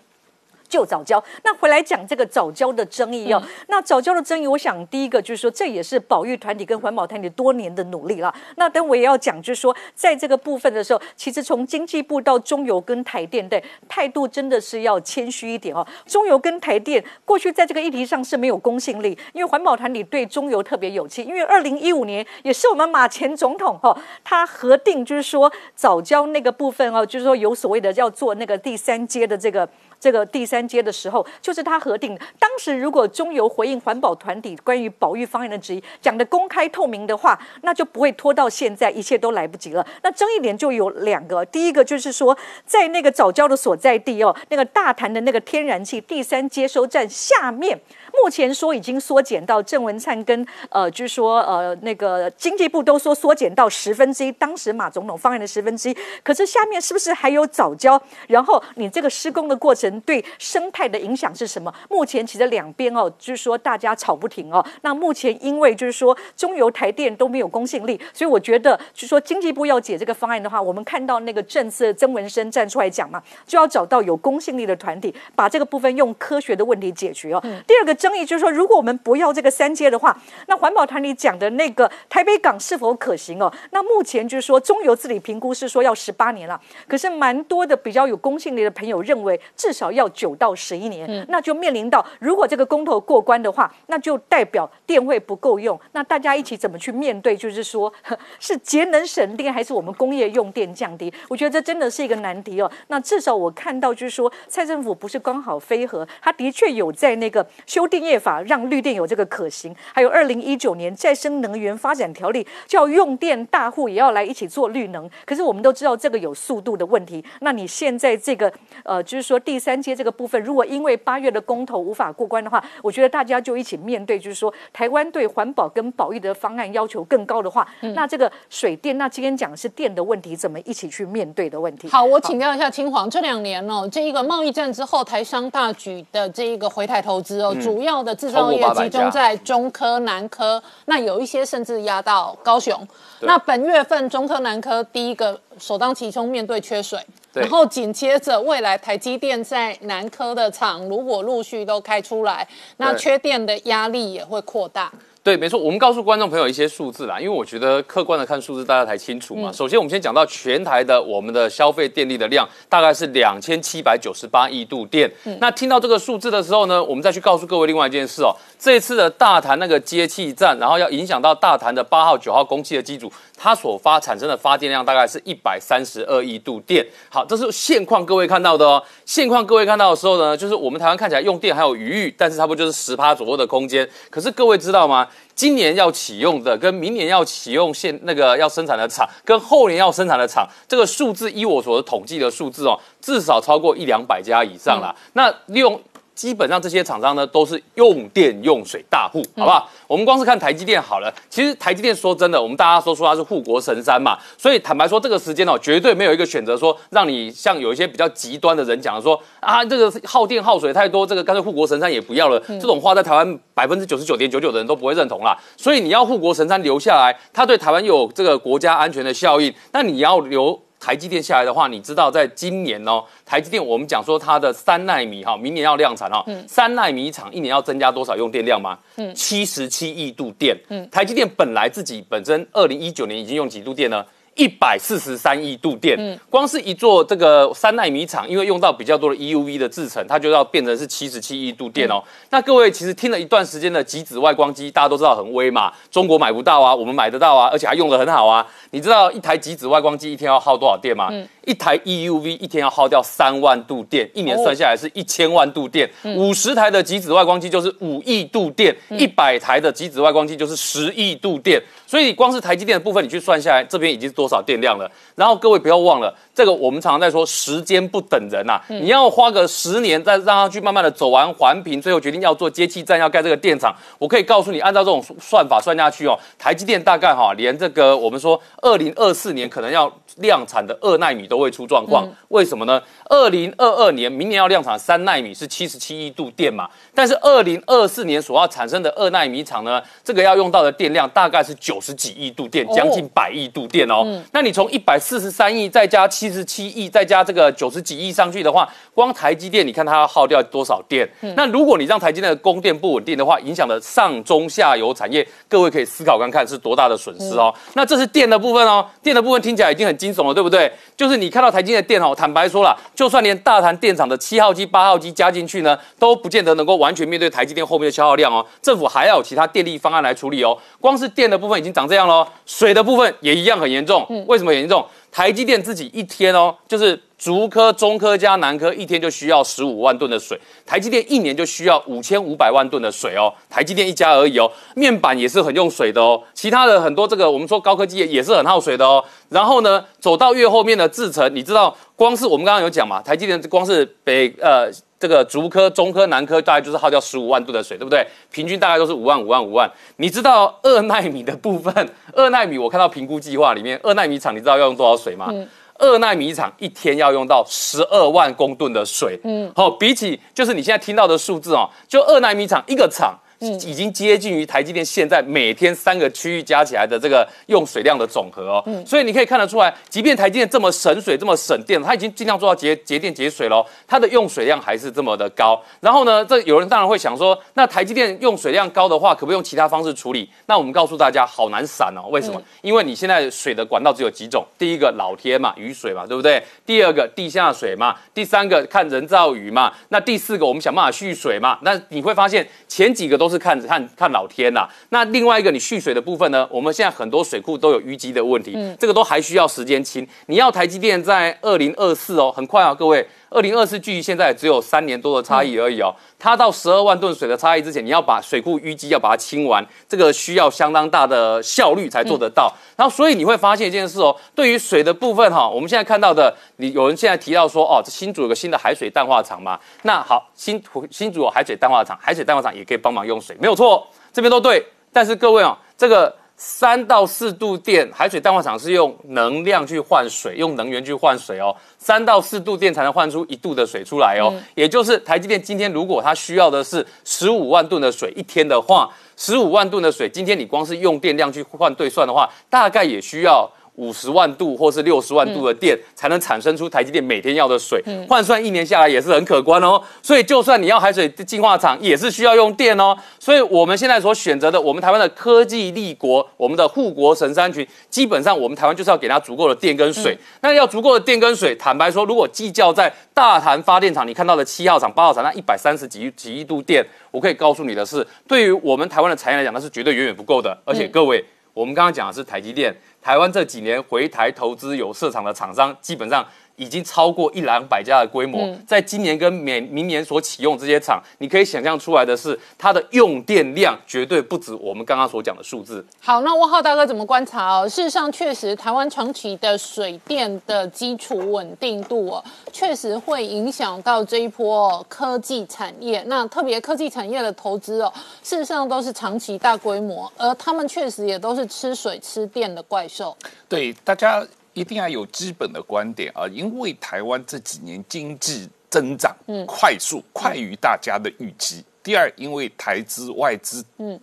就早教。那回来讲这个早教的争议哦，那早教的争议，我想第一个就是说，这也是保育团体跟环保团体多年的努力了。那等我也要讲，就是说，在这个部分的时候，其实从经济部到中油跟台电，对态度真的是要谦虚一点哦。中油跟台电过去在这个议题上是没有公信力，因为环保团体对中油特别有气，因为二零一五年也是我们马前总统哈，他核定就是说早教那个部分哦，就是说有所谓的要做那个第三阶的这个。这个第三阶的时候，就是他核定。当时如果中油回应环保团体关于保育方案的质疑，讲的公开透明的话，那就不会拖到现在，一切都来不及了。那争议点就有两个，第一个就是说，在那个早教的所在地哦，那个大潭的那个天然气第三接收站下面。目前说已经缩减到郑文灿跟呃，就是说呃那个经济部都说缩减到十分之一，当时马总统方案的十分之一。可是下面是不是还有早教？然后你这个施工的过程对生态的影响是什么？目前其实两边哦，就是说大家吵不停哦。那目前因为就是说中油台电都没有公信力，所以我觉得就说经济部要解这个方案的话，我们看到那个政策曾文生站出来讲嘛，就要找到有公信力的团体，把这个部分用科学的问题解决哦。第二个。争议就是说，如果我们不要这个三阶的话，那环保团里讲的那个台北港是否可行哦？那目前就是说，中油自理评估是说要十八年了，可是蛮多的比较有公信力的朋友认为至少要九到十一年，那就面临到如果这个公投过关的话，那就代表电会不够用。那大家一起怎么去面对？就是说，是节能省电还是我们工业用电降低？我觉得这真的是一个难题哦。那至少我看到就是说，蔡政府不是刚好飞核，他的确有在那个修。电业法让绿电有这个可行，还有二零一九年再生能源发展条例叫用电大户也要来一起做绿能。可是我们都知道这个有速度的问题。那你现在这个呃，就是说第三阶这个部分，如果因为八月的公投无法过关的话，我觉得大家就一起面对，就是说台湾对环保跟保育的方案要求更高的话，那这个水电，那今天讲的是电的问题，怎么一起去面对的问题？好，我请教一下青黄，这两年哦，这一个贸易战之后，台商大举的这一个回台投资哦，主。主要的制造业集中在中科、南科，那有一些甚至压到高雄。那本月份中科、南科第一个首当其冲面对缺水，然后紧接着未来台积电在南科的厂如果陆续都开出来，那缺电的压力也会扩大。对，没错，我们告诉观众朋友一些数字啦，因为我觉得客观的看数字大家才清楚嘛。首先，我们先讲到全台的我们的消费电力的量大概是两千七百九十八亿度电。那听到这个数字的时候呢，我们再去告诉各位另外一件事哦，这一次的大潭那个接气站，然后要影响到大潭的八号、九号供气的机组，它所发产生的发电量大概是一百三十二亿度电。好，这是现况，各位看到的哦。现况各位看到的时候呢，就是我们台湾看起来用电还有余裕，但是差不多就是十趴左右的空间。可是各位知道吗？今年要启用的，跟明年要启用现那个要生产的厂，跟后年要生产的厂，这个数字依我所统计的数字哦，至少超过一两百家以上啦。那利用。基本上这些厂商呢都是用电用水大户，好不好？我们光是看台积电好了。其实台积电说真的，我们大家都说它是护国神山嘛，所以坦白说，这个时间哦，绝对没有一个选择说让你像有一些比较极端的人讲的说啊，这个耗电耗水太多，这个干脆护国神山也不要了。这种话在台湾百分之九十九点九九的人都不会认同啦。所以你要护国神山留下来，它对台湾有这个国家安全的效应，那你要留。台积电下来的话，你知道在今年哦，台积电我们讲说它的三纳米哈，明年要量产哈，三纳米厂一年要增加多少用电量吗？嗯，七十七亿度电。嗯，台积电本来自己本身二零一九年已经用几度电呢？一百四十三亿度电，光是一座这个三纳米厂，因为用到比较多的 EUV 的制程，它就要变成是七十七亿度电哦。那各位其实听了一段时间的极紫外光机，大家都知道很威嘛，中国买不到啊，我们买得到啊，而且还用的很好啊。你知道一台极紫外光机一天要耗多少电吗？一台 EUV 一天要耗掉三万度电，一年算下来是一千万度电。五十台的极紫外光机就是五亿度电，一百台的极紫外光机就是十亿度电。所以光是台积电的部分，你去算下来，这边已经是多少电量了？然后各位不要忘了，这个我们常常在说时间不等人呐，你要花个十年再让它去慢慢的走完环评，最后决定要做接气站，要盖这个电厂。我可以告诉你，按照这种算法算下去哦，台积电大概哈，连这个我们说二零二四年可能要量产的二纳米都会出状况。为什么呢？二零二二年明年要量产三纳米是七十七亿度电嘛，但是二零二四年所要产生的二纳米厂呢，这个要用到的电量大概是九。十几亿度电，将近百亿度电哦。那你从一百四十三亿再加七七十七亿，再加这个九十几亿上去的话，光台积电你看它要耗掉多少电？那如果你让台积电的供电不稳定的话，影响了上中下游产业，各位可以思考看看是多大的损失哦。那这是电的部分哦，电的部分听起来已经很惊悚了，对不对？就是你看到台积电的电哦，坦白说了，就算连大潭电厂的七号机、八号机加进去呢，都不见得能够完全面对台积电后面的消耗量哦。政府还要有其他电力方案来处理哦。光是电的部分已经长这样喽，水的部分也一样很严重。为什么严重？台积电自己一天哦，就是竹科、中科加南科一天就需要十五万吨的水，台积电一年就需要五千五百万吨的水哦。台积电一家而已哦，面板也是很用水的哦，其他的很多这个我们说高科技也是很耗水的哦。然后呢，走到越后面的制程，你知道，光是我们刚刚有讲嘛，台积电光是北呃。这个竹科、中科、南科大概就是耗掉十五万吨的水，对不对？平均大概都是五万、五万、五万。你知道二纳米的部分，二纳米我看到评估计划里面，二纳米厂你知道要用多少水吗？二纳米厂一天要用到十二万公吨的水。嗯，好，比起就是你现在听到的数字哦，就二纳米厂一个厂。已经接近于台积电现在每天三个区域加起来的这个用水量的总和哦，嗯所以你可以看得出来，即便台积电这么省水、这么省电，它已经尽量做到节节电节水喽，它的用水量还是这么的高。然后呢，这有人当然会想说，那台积电用水量高的话，可不可以用其他方式处理？那我们告诉大家，好难散哦。为什么？因为你现在水的管道只有几种，第一个老天嘛，雨水嘛，对不对？第二个地下水嘛，第三个看人造雨嘛，那第四个我们想办法蓄水嘛。那你会发现前几个都是看看看老天呐，那另外一个你蓄水的部分呢？我们现在很多水库都有淤积的问题，这个都还需要时间清。你要台积电在二零二四哦，很快啊，各位。二零二四距离现在只有三年多的差异而已哦，它到十二万吨水的差异之前，你要把水库淤积要把它清完，这个需要相当大的效率才做得到。然后，所以你会发现一件事哦，对于水的部分哈，我们现在看到的，你有人现在提到说哦，这新竹有个新的海水淡化厂嘛？那好，新新竹有海水淡化厂，海水淡化厂也可以帮忙用水，没有错，这边都对。但是各位哦，这个。三到四度电，海水淡化厂是用能量去换水，用能源去换水哦。三到四度电才能换出一度的水出来哦。也就是台积电今天如果它需要的是十五万吨的水一天的话，十五万吨的水，今天你光是用电量去换兑算的话，大概也需要。五十万度或是六十万度的电，才能产生出台积电每天要的水，换算一年下来也是很可观哦。所以，就算你要海水净化厂，也是需要用电哦。所以，我们现在所选择的，我们台湾的科技立国，我们的护国神山群，基本上我们台湾就是要给它足够的电跟水。那要足够的电跟水，坦白说，如果计较在大潭发电厂，你看到的七号厂、八号厂那一百三十几几亿度电，我可以告诉你的是，对于我们台湾的产业来讲，那是绝对远远不够的。而且，各位，我们刚刚讲的是台积电。台湾这几年回台投资有设厂的厂商，基本上。已经超过一两百家的规模，在今年跟明明年所启用这些厂，你可以想象出来的是，它的用电量绝对不止我们刚刚所讲的数字。好，那汪浩大哥怎么观察哦？事实上，确实台湾长期的水电的基础稳定度哦，确实会影响到这一波科技产业。那特别科技产业的投资哦，事实上都是长期大规模，而他们确实也都是吃水吃电的怪兽。对大家。一定要有基本的观点啊，因为台湾这几年经济增长快速，快于大家的预期。第二，因为台资外资嗯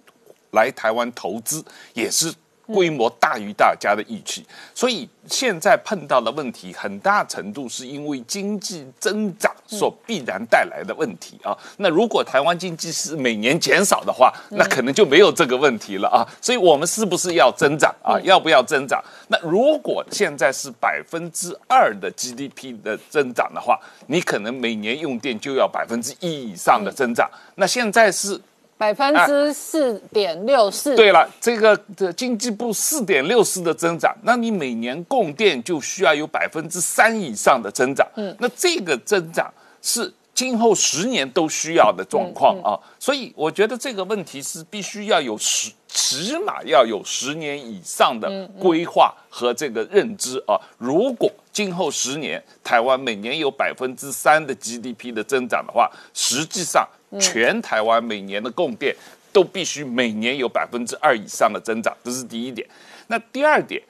来台湾投资也是。规模大于大家的预期，所以现在碰到的问题很大程度是因为经济增长所必然带来的问题啊。那如果台湾经济是每年减少的话，那可能就没有这个问题了啊。所以我们是不是要增长啊？要不要增长？那如果现在是百分之二的 GDP 的增长的话，你可能每年用电就要百分之一以上的增长。那现在是。百分之四点六四。对了，这个的经济部四点六四的增长，那你每年供电就需要有百分之三以上的增长。嗯，那这个增长是今后十年都需要的状况啊。所以我觉得这个问题是必须要有十，起码要有十年以上的规划和这个认知啊。如果今后十年台湾每年有百分之三的 GDP 的增长的话，实际上。全台湾每年的供电都必须每年有百分之二以上的增长，这是第一点。那第二点，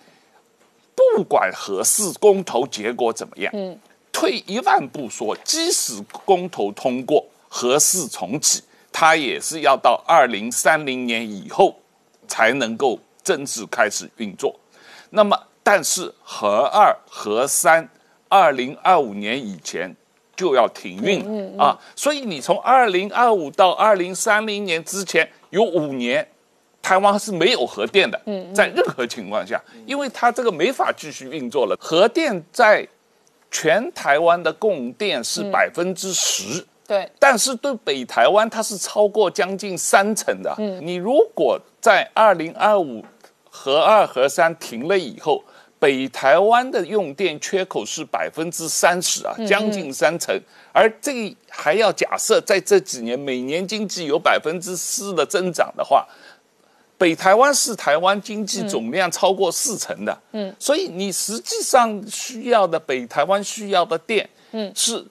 不管何事公投结果怎么样，嗯，退一万步说，即使公投通过，何事重启，它也是要到二零三零年以后才能够正式开始运作。那么，但是核二、核三。二零二五年以前就要停运啊。所以你从二零二五到二零三零年之前有五年，台湾是没有核电的。在任何情况下，因为它这个没法继续运作了。核电在全台湾的供电是百分之十。对，但是对北台湾它是超过将近三成的。嗯，你如果在二零二五核二核三停了以后，北台湾的用电缺口是百分之三十啊，将近三成。而这还要假设在这几年每年经济有百分之四的增长的话，北台湾是台湾经济总量超过四成的。嗯，所以你实际上需要的北台湾需要的电，嗯，是。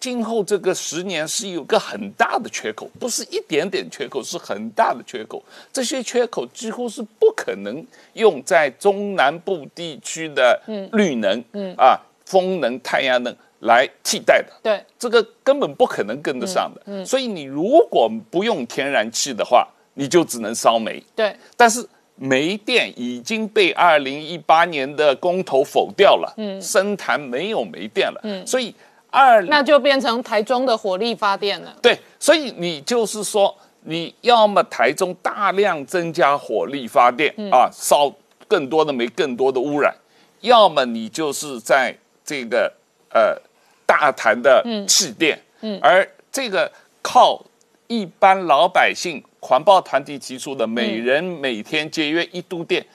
今后这个十年是有个很大的缺口，不是一点点缺口，是很大的缺口。这些缺口几乎是不可能用在中南部地区的绿能、嗯啊风能、太阳能来替代的。对，这个根本不可能跟得上的。嗯，所以你如果不用天然气的话，你就只能烧煤。对，但是煤电已经被二零一八年的公投否掉了。嗯，深潭没有煤电了。嗯，所以。二那就变成台中的火力发电了。对，所以你就是说，你要么台中大量增加火力发电啊，烧更多的煤，更多的污染；要么你就是在这个呃大潭的气电，嗯，而这个靠一般老百姓环保团体提出的每人每天节约一度电。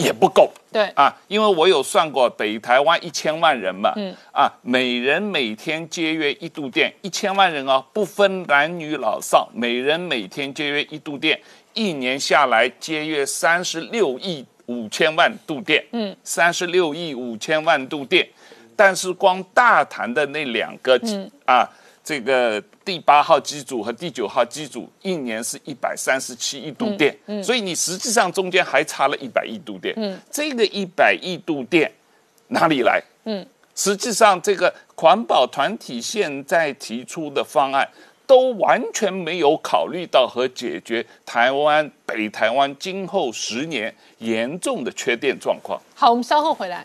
也不够，对。啊，因为我有算过，北台湾一千万人嘛，嗯。啊，每人每天节约一度电，一千万人哦，不分男女老少，每人每天节约一度电，一年下来节约三十六亿五千万度电，嗯，三十六亿五千万度电，但是光大潭的那两个，嗯。啊。这个第八号机组和第九号机组一年是一百三十七亿度电，所以你实际上中间还差了一百亿度电。这个一百亿度电哪里来？嗯，实际上这个环保团体现在提出的方案都完全没有考虑到和解决台湾北台湾今后十年严重的缺电状况。好，我们稍后回来。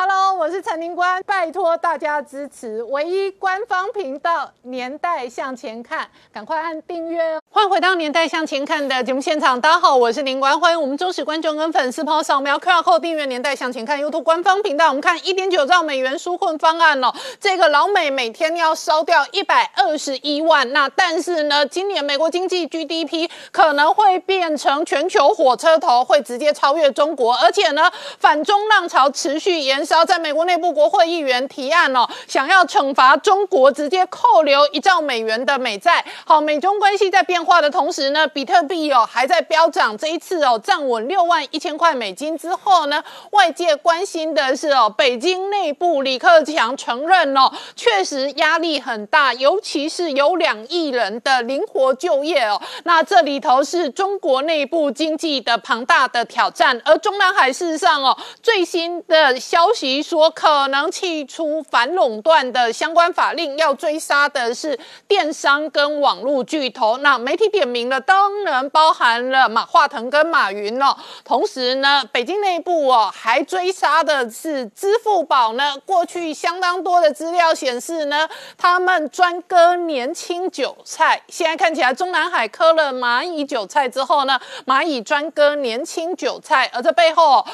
Hello，我是陈宁官，拜托大家支持唯一官方频道《年代向前看》，赶快按订阅哦。欢迎回到《年代向前看》的节目现场，大家好，我是林官，欢迎我们忠实观众跟粉丝朋友扫描 QR Code 订阅《年代向前看》YouTube 官方频道。我们看一点九兆美元纾困方案哦，这个老美每天要烧掉一百二十一万，那但是呢，今年美国经济 GDP 可能会变成全球火车头，会直接超越中国，而且呢，反中浪潮持续延烧，在美国内部国会议员提案哦，想要惩罚中国，直接扣留一兆美元的美债。好，美中关系在变。化的同时呢，比特币哦还在飙涨。这一次哦站稳六万一千块美金之后呢，外界关心的是哦，北京内部李克强承认哦，确实压力很大，尤其是有两亿人的灵活就业哦。那这里头是中国内部经济的庞大的挑战。而中南海事实上哦，最新的消息其说，可能弃出反垄断的相关法令，要追杀的是电商跟网络巨头。那媒体点名了，当然包含了马化腾跟马云哦。同时呢，北京内部哦还追杀的是支付宝呢。过去相当多的资料显示呢，他们专割年轻韭菜。现在看起来，中南海割了蚂蚁韭菜之后呢，蚂蚁专割年轻韭菜。而这背后，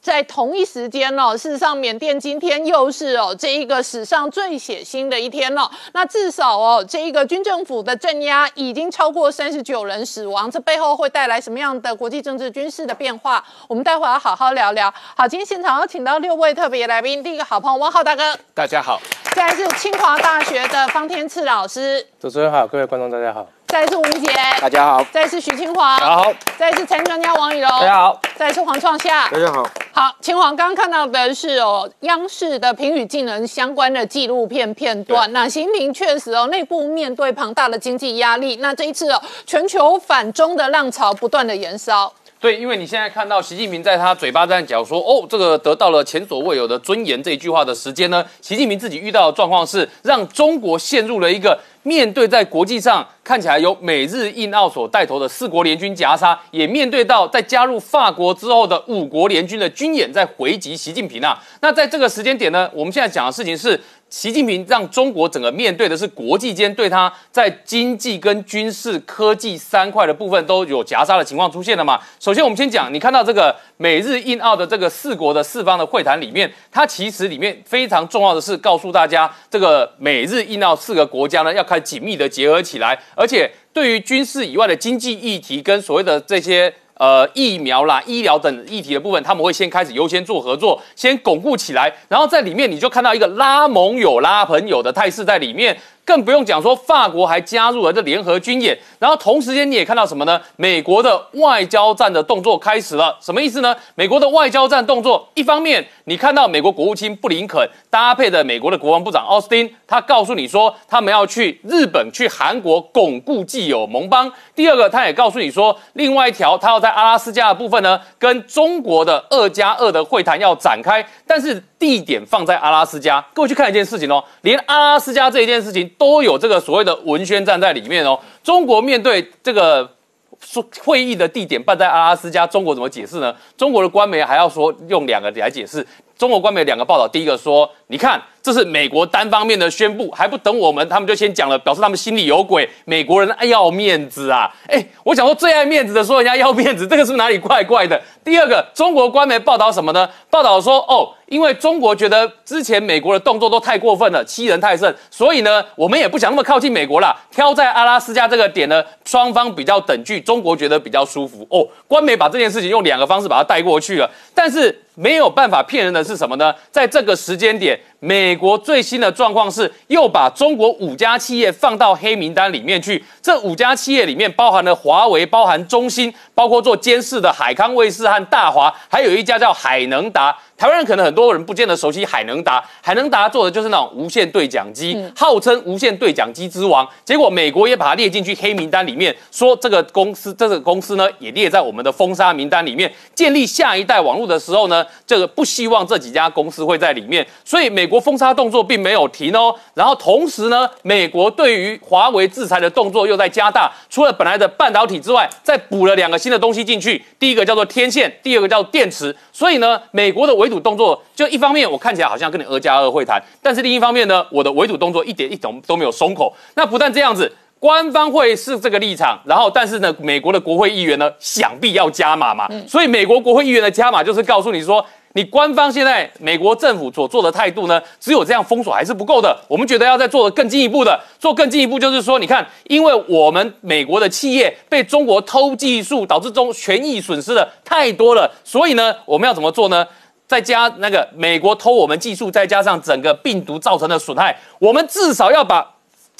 在同一时间哦，事实上，缅甸今天又是哦这一个史上最血腥的一天了。那至少哦，这一个军政府的镇压已经超过。三十九人死亡，这背后会带来什么样的国际政治军事的变化？我们待会儿要好好聊聊。好，今天现场要请到六位特别来宾，第一个好朋友汪浩大哥，大家好；再来是清华大学的方天赐老师，主持人好，各位观众大家好；再来是吴杰，大家好；再来是徐清华，好；再来是财经专家王宇龙，大家好；再来是黄创夏，大家好。好，秦皇刚刚看到的是哦，央视的评语技能相关的纪录片片段。那习近平确实哦，内部面对庞大的经济压力。那这一次哦，全球反中的浪潮不断的延烧。对，因为你现在看到习近平在他嘴巴上讲说哦，这个得到了前所未有的尊严这一句话的时间呢，习近平自己遇到的状况是让中国陷入了一个。面对在国际上看起来由美日印澳所带头的四国联军夹杀，也面对到在加入法国之后的五国联军的军演在回击习近平啊。那在这个时间点呢，我们现在讲的事情是。习近平让中国整个面对的是国际间对他在经济跟军事科技三块的部分都有夹杀的情况出现了嘛？首先，我们先讲，你看到这个美日印澳的这个四国的四方的会谈里面，它其实里面非常重要的是告诉大家，这个美日印澳四个国家呢要开紧密的结合起来，而且对于军事以外的经济议题跟所谓的这些。呃，疫苗啦、医疗等议题的部分，他们会先开始优先做合作，先巩固起来，然后在里面你就看到一个拉盟友、拉朋友的态势在里面。更不用讲说，法国还加入了这联合军演，然后同时间你也看到什么呢？美国的外交战的动作开始了，什么意思呢？美国的外交战动作，一方面你看到美国国务卿布林肯搭配的美国的国防部长奥斯汀，他告诉你说，他们要去日本、去韩国巩固既有盟邦。第二个，他也告诉你说，另外一条，他要在阿拉斯加的部分呢，跟中国的二加二的会谈要展开，但是地点放在阿拉斯加。各位去看一件事情哦，连阿拉斯加这一件事情。都有这个所谓的文宣站在里面哦。中国面对这个说会议的地点办在阿拉斯加，中国怎么解释呢？中国的官媒还要说用两个来解释。中国官媒两个报道，第一个说，你看这是美国单方面的宣布，还不等我们，他们就先讲了，表示他们心里有鬼。美国人爱要面子啊，哎，我想说最爱面子的说人家要面子，这个是哪里怪怪的？第二个，中国官媒报道什么呢？报道说，哦。因为中国觉得之前美国的动作都太过分了，欺人太甚，所以呢，我们也不想那么靠近美国了。挑在阿拉斯加这个点呢，双方比较等距，中国觉得比较舒服。哦，官媒把这件事情用两个方式把它带过去了，但是没有办法骗人的是什么呢？在这个时间点，美国最新的状况是又把中国五家企业放到黑名单里面去。这五家企业里面包含了华为、包含中兴，包括做监视的海康卫视和大华，还有一家叫海能达。台湾人可能很多人不见得熟悉海能达，海能达做的就是那种无线对讲机，号称无线对讲机之王。结果美国也把它列进去黑名单里面，说这个公司，这个公司呢也列在我们的封杀名单里面。建立下一代网络的时候呢，这个不希望这几家公司会在里面，所以美国封杀动作并没有停哦。然后同时呢，美国对于华为制裁的动作又在加大，除了本来的半导体之外，再补了两个新的东西进去，第一个叫做天线，第二个叫电池。所以呢，美国的围堵动作，就一方面我看起来好像跟你二加二会谈，但是另一方面呢，我的围堵动作一点一点都没有松口。那不但这样子，官方会是这个立场，然后但是呢，美国的国会议员呢，想必要加码嘛。所以美国国会议员的加码就是告诉你说。你官方现在美国政府所做的态度呢，只有这样封锁还是不够的。我们觉得要再做的更进一步的，做更进一步就是说，你看，因为我们美国的企业被中国偷技术，导致中权益损失的太多了，所以呢，我们要怎么做呢？再加那个美国偷我们技术，再加上整个病毒造成的损害，我们至少要把。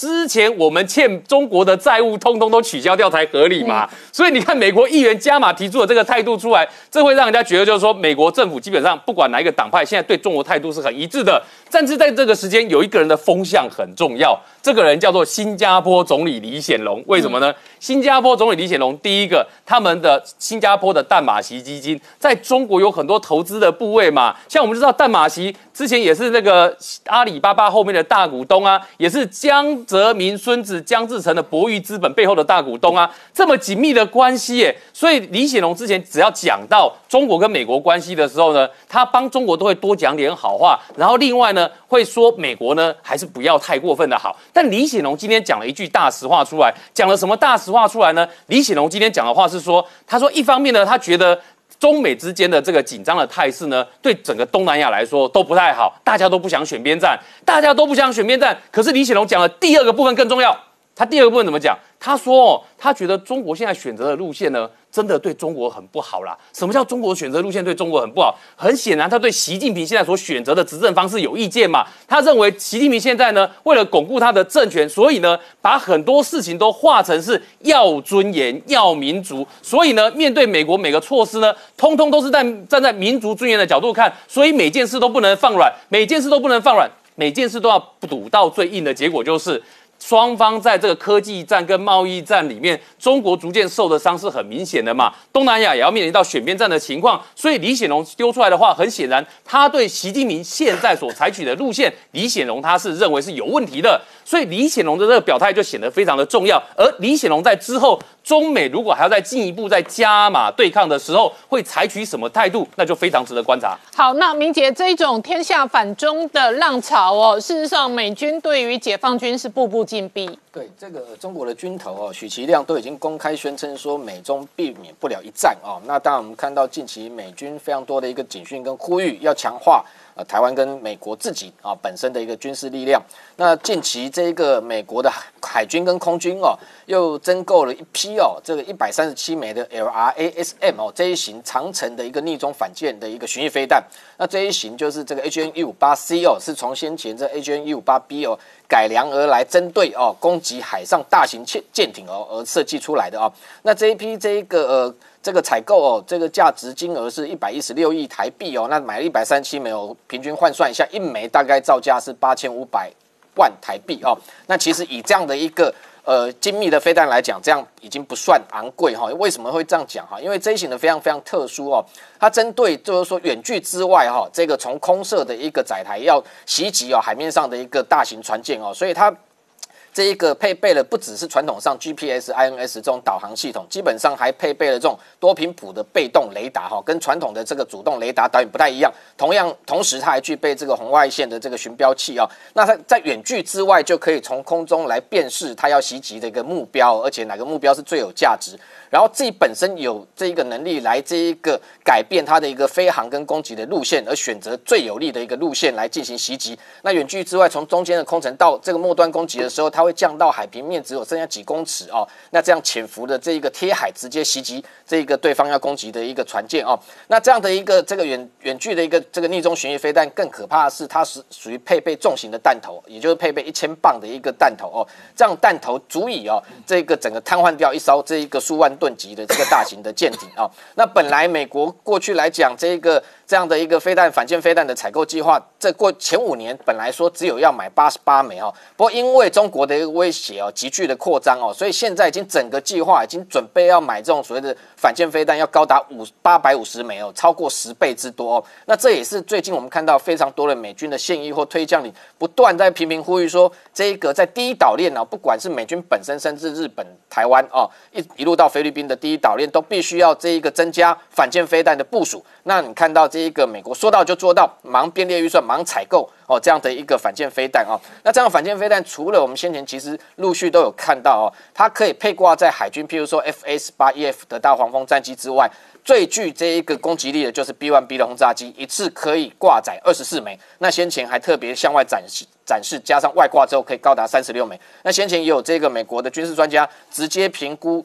之前我们欠中国的债务，通通都取消掉才合理嘛？所以你看，美国议员加码提出的这个态度出来，这会让人家觉得就是说，美国政府基本上不管哪一个党派，现在对中国态度是很一致的。但是在这个时间，有一个人的风向很重要，这个人叫做新加坡总理李显龙。为什么呢？新加坡总理李显龙，第一个，他们的新加坡的淡马锡基金在中国有很多投资的部位嘛。像我们知道，淡马锡之前也是那个阿里巴巴后面的大股东啊，也是江。泽民孙子江志成的博裕资本背后的大股东啊，这么紧密的关系耶，所以李显龙之前只要讲到中国跟美国关系的时候呢，他帮中国都会多讲点好话，然后另外呢会说美国呢还是不要太过分的好。但李显龙今天讲了一句大实话出来，讲了什么大实话出来呢？李显龙今天讲的话是说，他说一方面呢，他觉得。中美之间的这个紧张的态势呢，对整个东南亚来说都不太好，大家都不想选边站，大家都不想选边站。可是李显龙讲的第二个部分更重要，他第二个部分怎么讲？他说哦，他觉得中国现在选择的路线呢。真的对中国很不好啦。什么叫中国选择路线对中国很不好？很显然，他对习近平现在所选择的执政方式有意见嘛？他认为习近平现在呢，为了巩固他的政权，所以呢，把很多事情都化成是要尊严、要民族。所以呢，面对美国每个措施呢，通通都是在站在民族尊严的角度看，所以每件事都不能放软，每件事都不能放软，每件事都要堵到最硬的结果就是。双方在这个科技战跟贸易战里面，中国逐渐受的伤是很明显的嘛。东南亚也要面临到选边站的情况，所以李显龙丢出来的话，很显然他对习近平现在所采取的路线，李显龙他是认为是有问题的。所以李显龙的这个表态就显得非常的重要。而李显龙在之后，中美如果还要再进一步再加码对抗的时候，会采取什么态度，那就非常值得观察。好，那明杰这一种天下反中的浪潮哦，事实上美军对于解放军是步步紧逼。对这个中国的军头哦，许其亮都已经公开宣称说美中避免不了一战哦。那当然，我们看到近期美军非常多的一个警讯跟呼吁，要强化呃台湾跟美国自己啊本身的一个军事力量。那近期这一个美国的海军跟空军哦，又增购了一批哦，这个一百三十七枚的 LRASM 哦这一型长程的一个逆中反舰的一个巡弋飞弹。那这一型就是这个 HN 一五八 C 哦，是从先前这 HN 一五八 B 哦改良而来，针对哦攻击海上大型舰舰艇哦而设计出来的哦。那这一批这一个呃这个采购哦，这个价值金额是一百一十六亿台币哦。那买了一百三十七枚哦，平均换算一下，一枚大概造价是八千五百万台币哦。那其实以这样的一个呃精密的飞弹来讲，这样已经不算昂贵哈。为什么会这样讲哈？因为这一型的非常非常特殊哦，它针对就是说远距之外哈，这个从空射的一个载台要袭击哦海面上的一个大型船舰哦，所以它。这一个配备了不只是传统上 GPS、INS 这种导航系统，基本上还配备了这种多频谱的被动雷达哈，跟传统的这个主动雷达导引不太一样。同样，同时它还具备这个红外线的这个巡标器啊。那它在远距之外就可以从空中来辨识它要袭击的一个目标，而且哪个目标是最有价值。然后自己本身有这一个能力来这一个改变它的一个飞航跟攻击的路线，而选择最有利的一个路线来进行袭击。那远距之外，从中间的空程到这个末端攻击的时候，它会降到海平面只有剩下几公尺哦。那这样潜伏的这一个贴海直接袭击这一个对方要攻击的一个船舰哦。那这样的一个这个远远距的一个这个逆中巡弋飞弹，更可怕的是它是属于配备重型的弹头，也就是配备一千磅的一个弹头哦。这样弹头足以哦，这个整个瘫痪掉一艘这一个数万吨级的这个大型的舰艇啊。那本来美国过去来讲，这个这样的一个飞弹反舰飞弹的采购计划，这过前五年本来说只有要买八十八枚哦。不过因为中国的一个威胁哦，急剧的扩张哦，所以现在已经整个计划已经准备要买这种所谓的反舰飞弹，要高达五八百五十枚哦，超过十倍之多哦。那这也是最近我们看到非常多的美军的现役或推将领不断在频频呼吁说，这一个在第一岛链哦，不管是美军本身，甚至日本、台湾哦，一一路到菲律宾的第一岛链，都必须要这一个增加反舰飞弹的部署。那你看到这一个美国说到就做到，忙编列预算，忙采购哦，这样的一个反舰飞弹哦。那这样反舰飞弹除了我们先前其实陆续都有看到哦，它可以配挂在海军，譬如说 F A 十八 E F 的大黄蜂战机之外。最具这一个攻击力的就是 B1B 的轰炸机，一次可以挂载二十四枚。那先前还特别向外展示展示，加上外挂之后可以高达三十六枚。那先前也有这个美国的军事专家直接评估，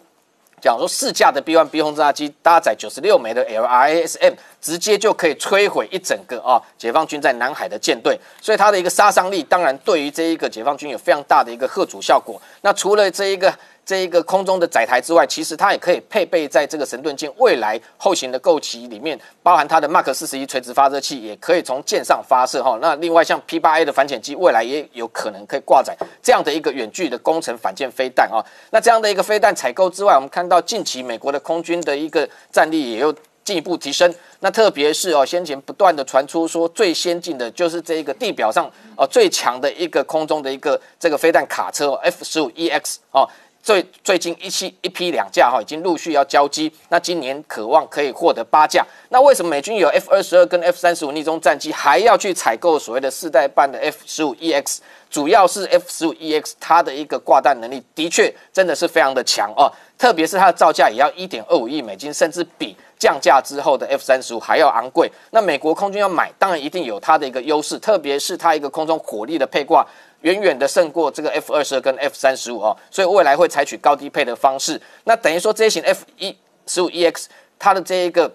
讲说四架的 B One B 轰炸机搭载九十六枚的 LRASM，直接就可以摧毁一整个啊解放军在南海的舰队。所以它的一个杀伤力，当然对于这一个解放军有非常大的一个贺阻效果。那除了这一个。这一个空中的载台之外，其实它也可以配备在这个神盾舰未来后勤的构旗里面，包含它的 Mark 四十一垂直发射器，也可以从舰上发射哈。那另外像 P 八 A 的反潜机，未来也有可能可以挂载这样的一个远距的工程反舰飞弹啊。那这样的一个飞弹采购之外，我们看到近期美国的空军的一个战力也又进一步提升。那特别是哦，先前不断的传出说最先进的就是这一个地表上哦最强的一个空中的一个这个飞弹卡车 F 十五 EX 哦。最最近一期一批两架哈，已经陆续要交机。那今年渴望可以获得八架。那为什么美军有 F 二十二跟 F 三十五逆中战机，还要去采购所谓的四代半的 F 十五 EX？主要是 F 十五 EX 它的一个挂弹能力的确真的是非常的强哦，特别是它的造价也要一点二五亿美金，甚至比降价之后的 F 三十五还要昂贵。那美国空军要买，当然一定有它的一个优势，特别是它一个空中火力的配挂。远远的胜过这个 F 二十二跟 F 三十五哦，所以未来会采取高低配的方式。那等于说这一型 F 一十五 EX 它的这一个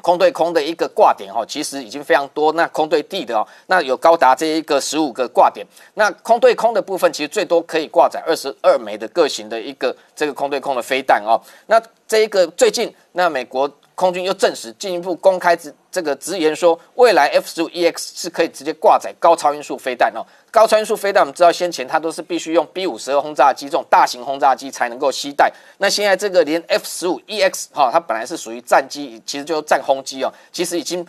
空对空的一个挂点哦，其实已经非常多。那空对地的哦，那有高达这一个十五个挂点。那空对空的部分，其实最多可以挂载二十二枚的各型的一个这个空对空的飞弹哦。那这一个最近，那美国。空军又证实，进一步公开直这个直言说，未来 F 十五 EX 是可以直接挂载高超音速飞弹哦。高超音速飞弹我们知道先前它都是必须用 B 五十二轰炸机这种大型轰炸机才能够携带，那现在这个连 F 十五 EX 哈，它本来是属于战机，其实就是战轰机哦，其实已经。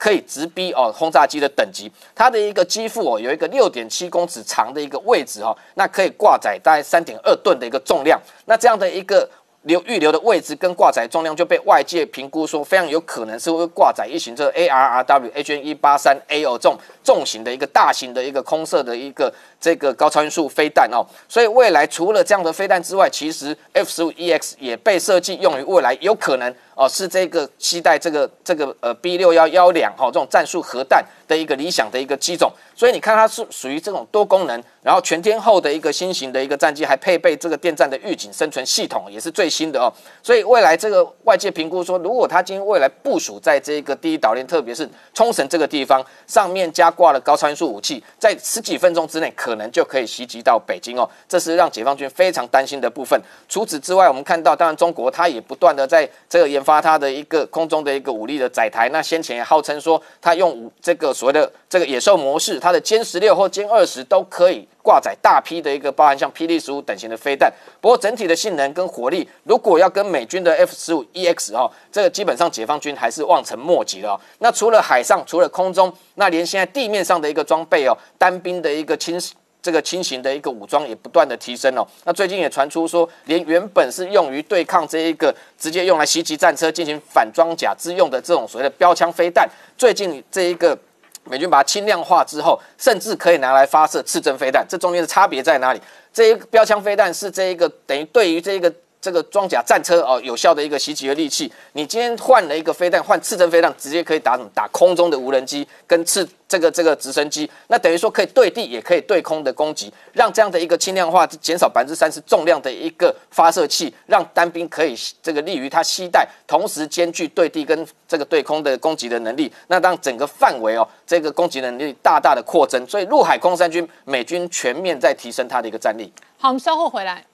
可以直逼哦轰炸机的等级，它的一个机腹哦有一个六点七公尺长的一个位置哦，那可以挂载大概三点二吨的一个重量，那这样的一个留预留的位置跟挂载重量就被外界评估说非常有可能是会挂载一型这 A R R W H N 一八三 A 哦这种重型的一个大型的一个空射的一个这个高超音速飞弹哦，所以未来除了这样的飞弹之外，其实 F 十五 E X 也被设计用于未来有可能。哦，是这个期待这个这个呃 B 六幺幺两哈这种战术核弹的一个理想的一个机种，所以你看它是属于这种多功能，然后全天候的一个新型的一个战机，还配备这个电站的预警生存系统，也是最新的哦。所以未来这个外界评估说，如果它今天未来部署在这个第一岛链，特别是冲绳这个地方，上面加挂了高超音速武器，在十几分钟之内可能就可以袭击到北京哦，这是让解放军非常担心的部分。除此之外，我们看到，当然中国它也不断的在这个研发。发它的一个空中的一个武力的载台，那先前也号称说，它用这个所谓的这个野兽模式，它的歼十六或歼二十都可以挂载大批的一个包含像霹雳十五等型的飞弹。不过整体的性能跟火力，如果要跟美军的 F 十五 EX 哦，这个基本上解放军还是望尘莫及的哦。那除了海上，除了空中，那连现在地面上的一个装备哦，单兵的一个轻。这个轻型的一个武装也不断的提升哦。那最近也传出说，连原本是用于对抗这一个直接用来袭击战车进行反装甲之用的这种所谓的标枪飞弹，最近这一个美军把它轻量化之后，甚至可以拿来发射刺针飞弹。这中间的差别在哪里？这一个标枪飞弹是这一个等于对于这一个。这个装甲战车哦，有效的一个袭击的利器。你今天换了一个飞弹，换刺针飞弹，直接可以打什么？打空中的无人机跟刺这个这个直升机。那等于说可以对地也可以对空的攻击，让这样的一个轻量化，减少百分之三十重量的一个发射器，让单兵可以这个利于它携带，同时兼具对地跟这个对空的攻击的能力。那让整个范围哦，这个攻击能力大大的扩增。所以陆海空三军美军全面在提升它的一个战力。好，我们稍后回来。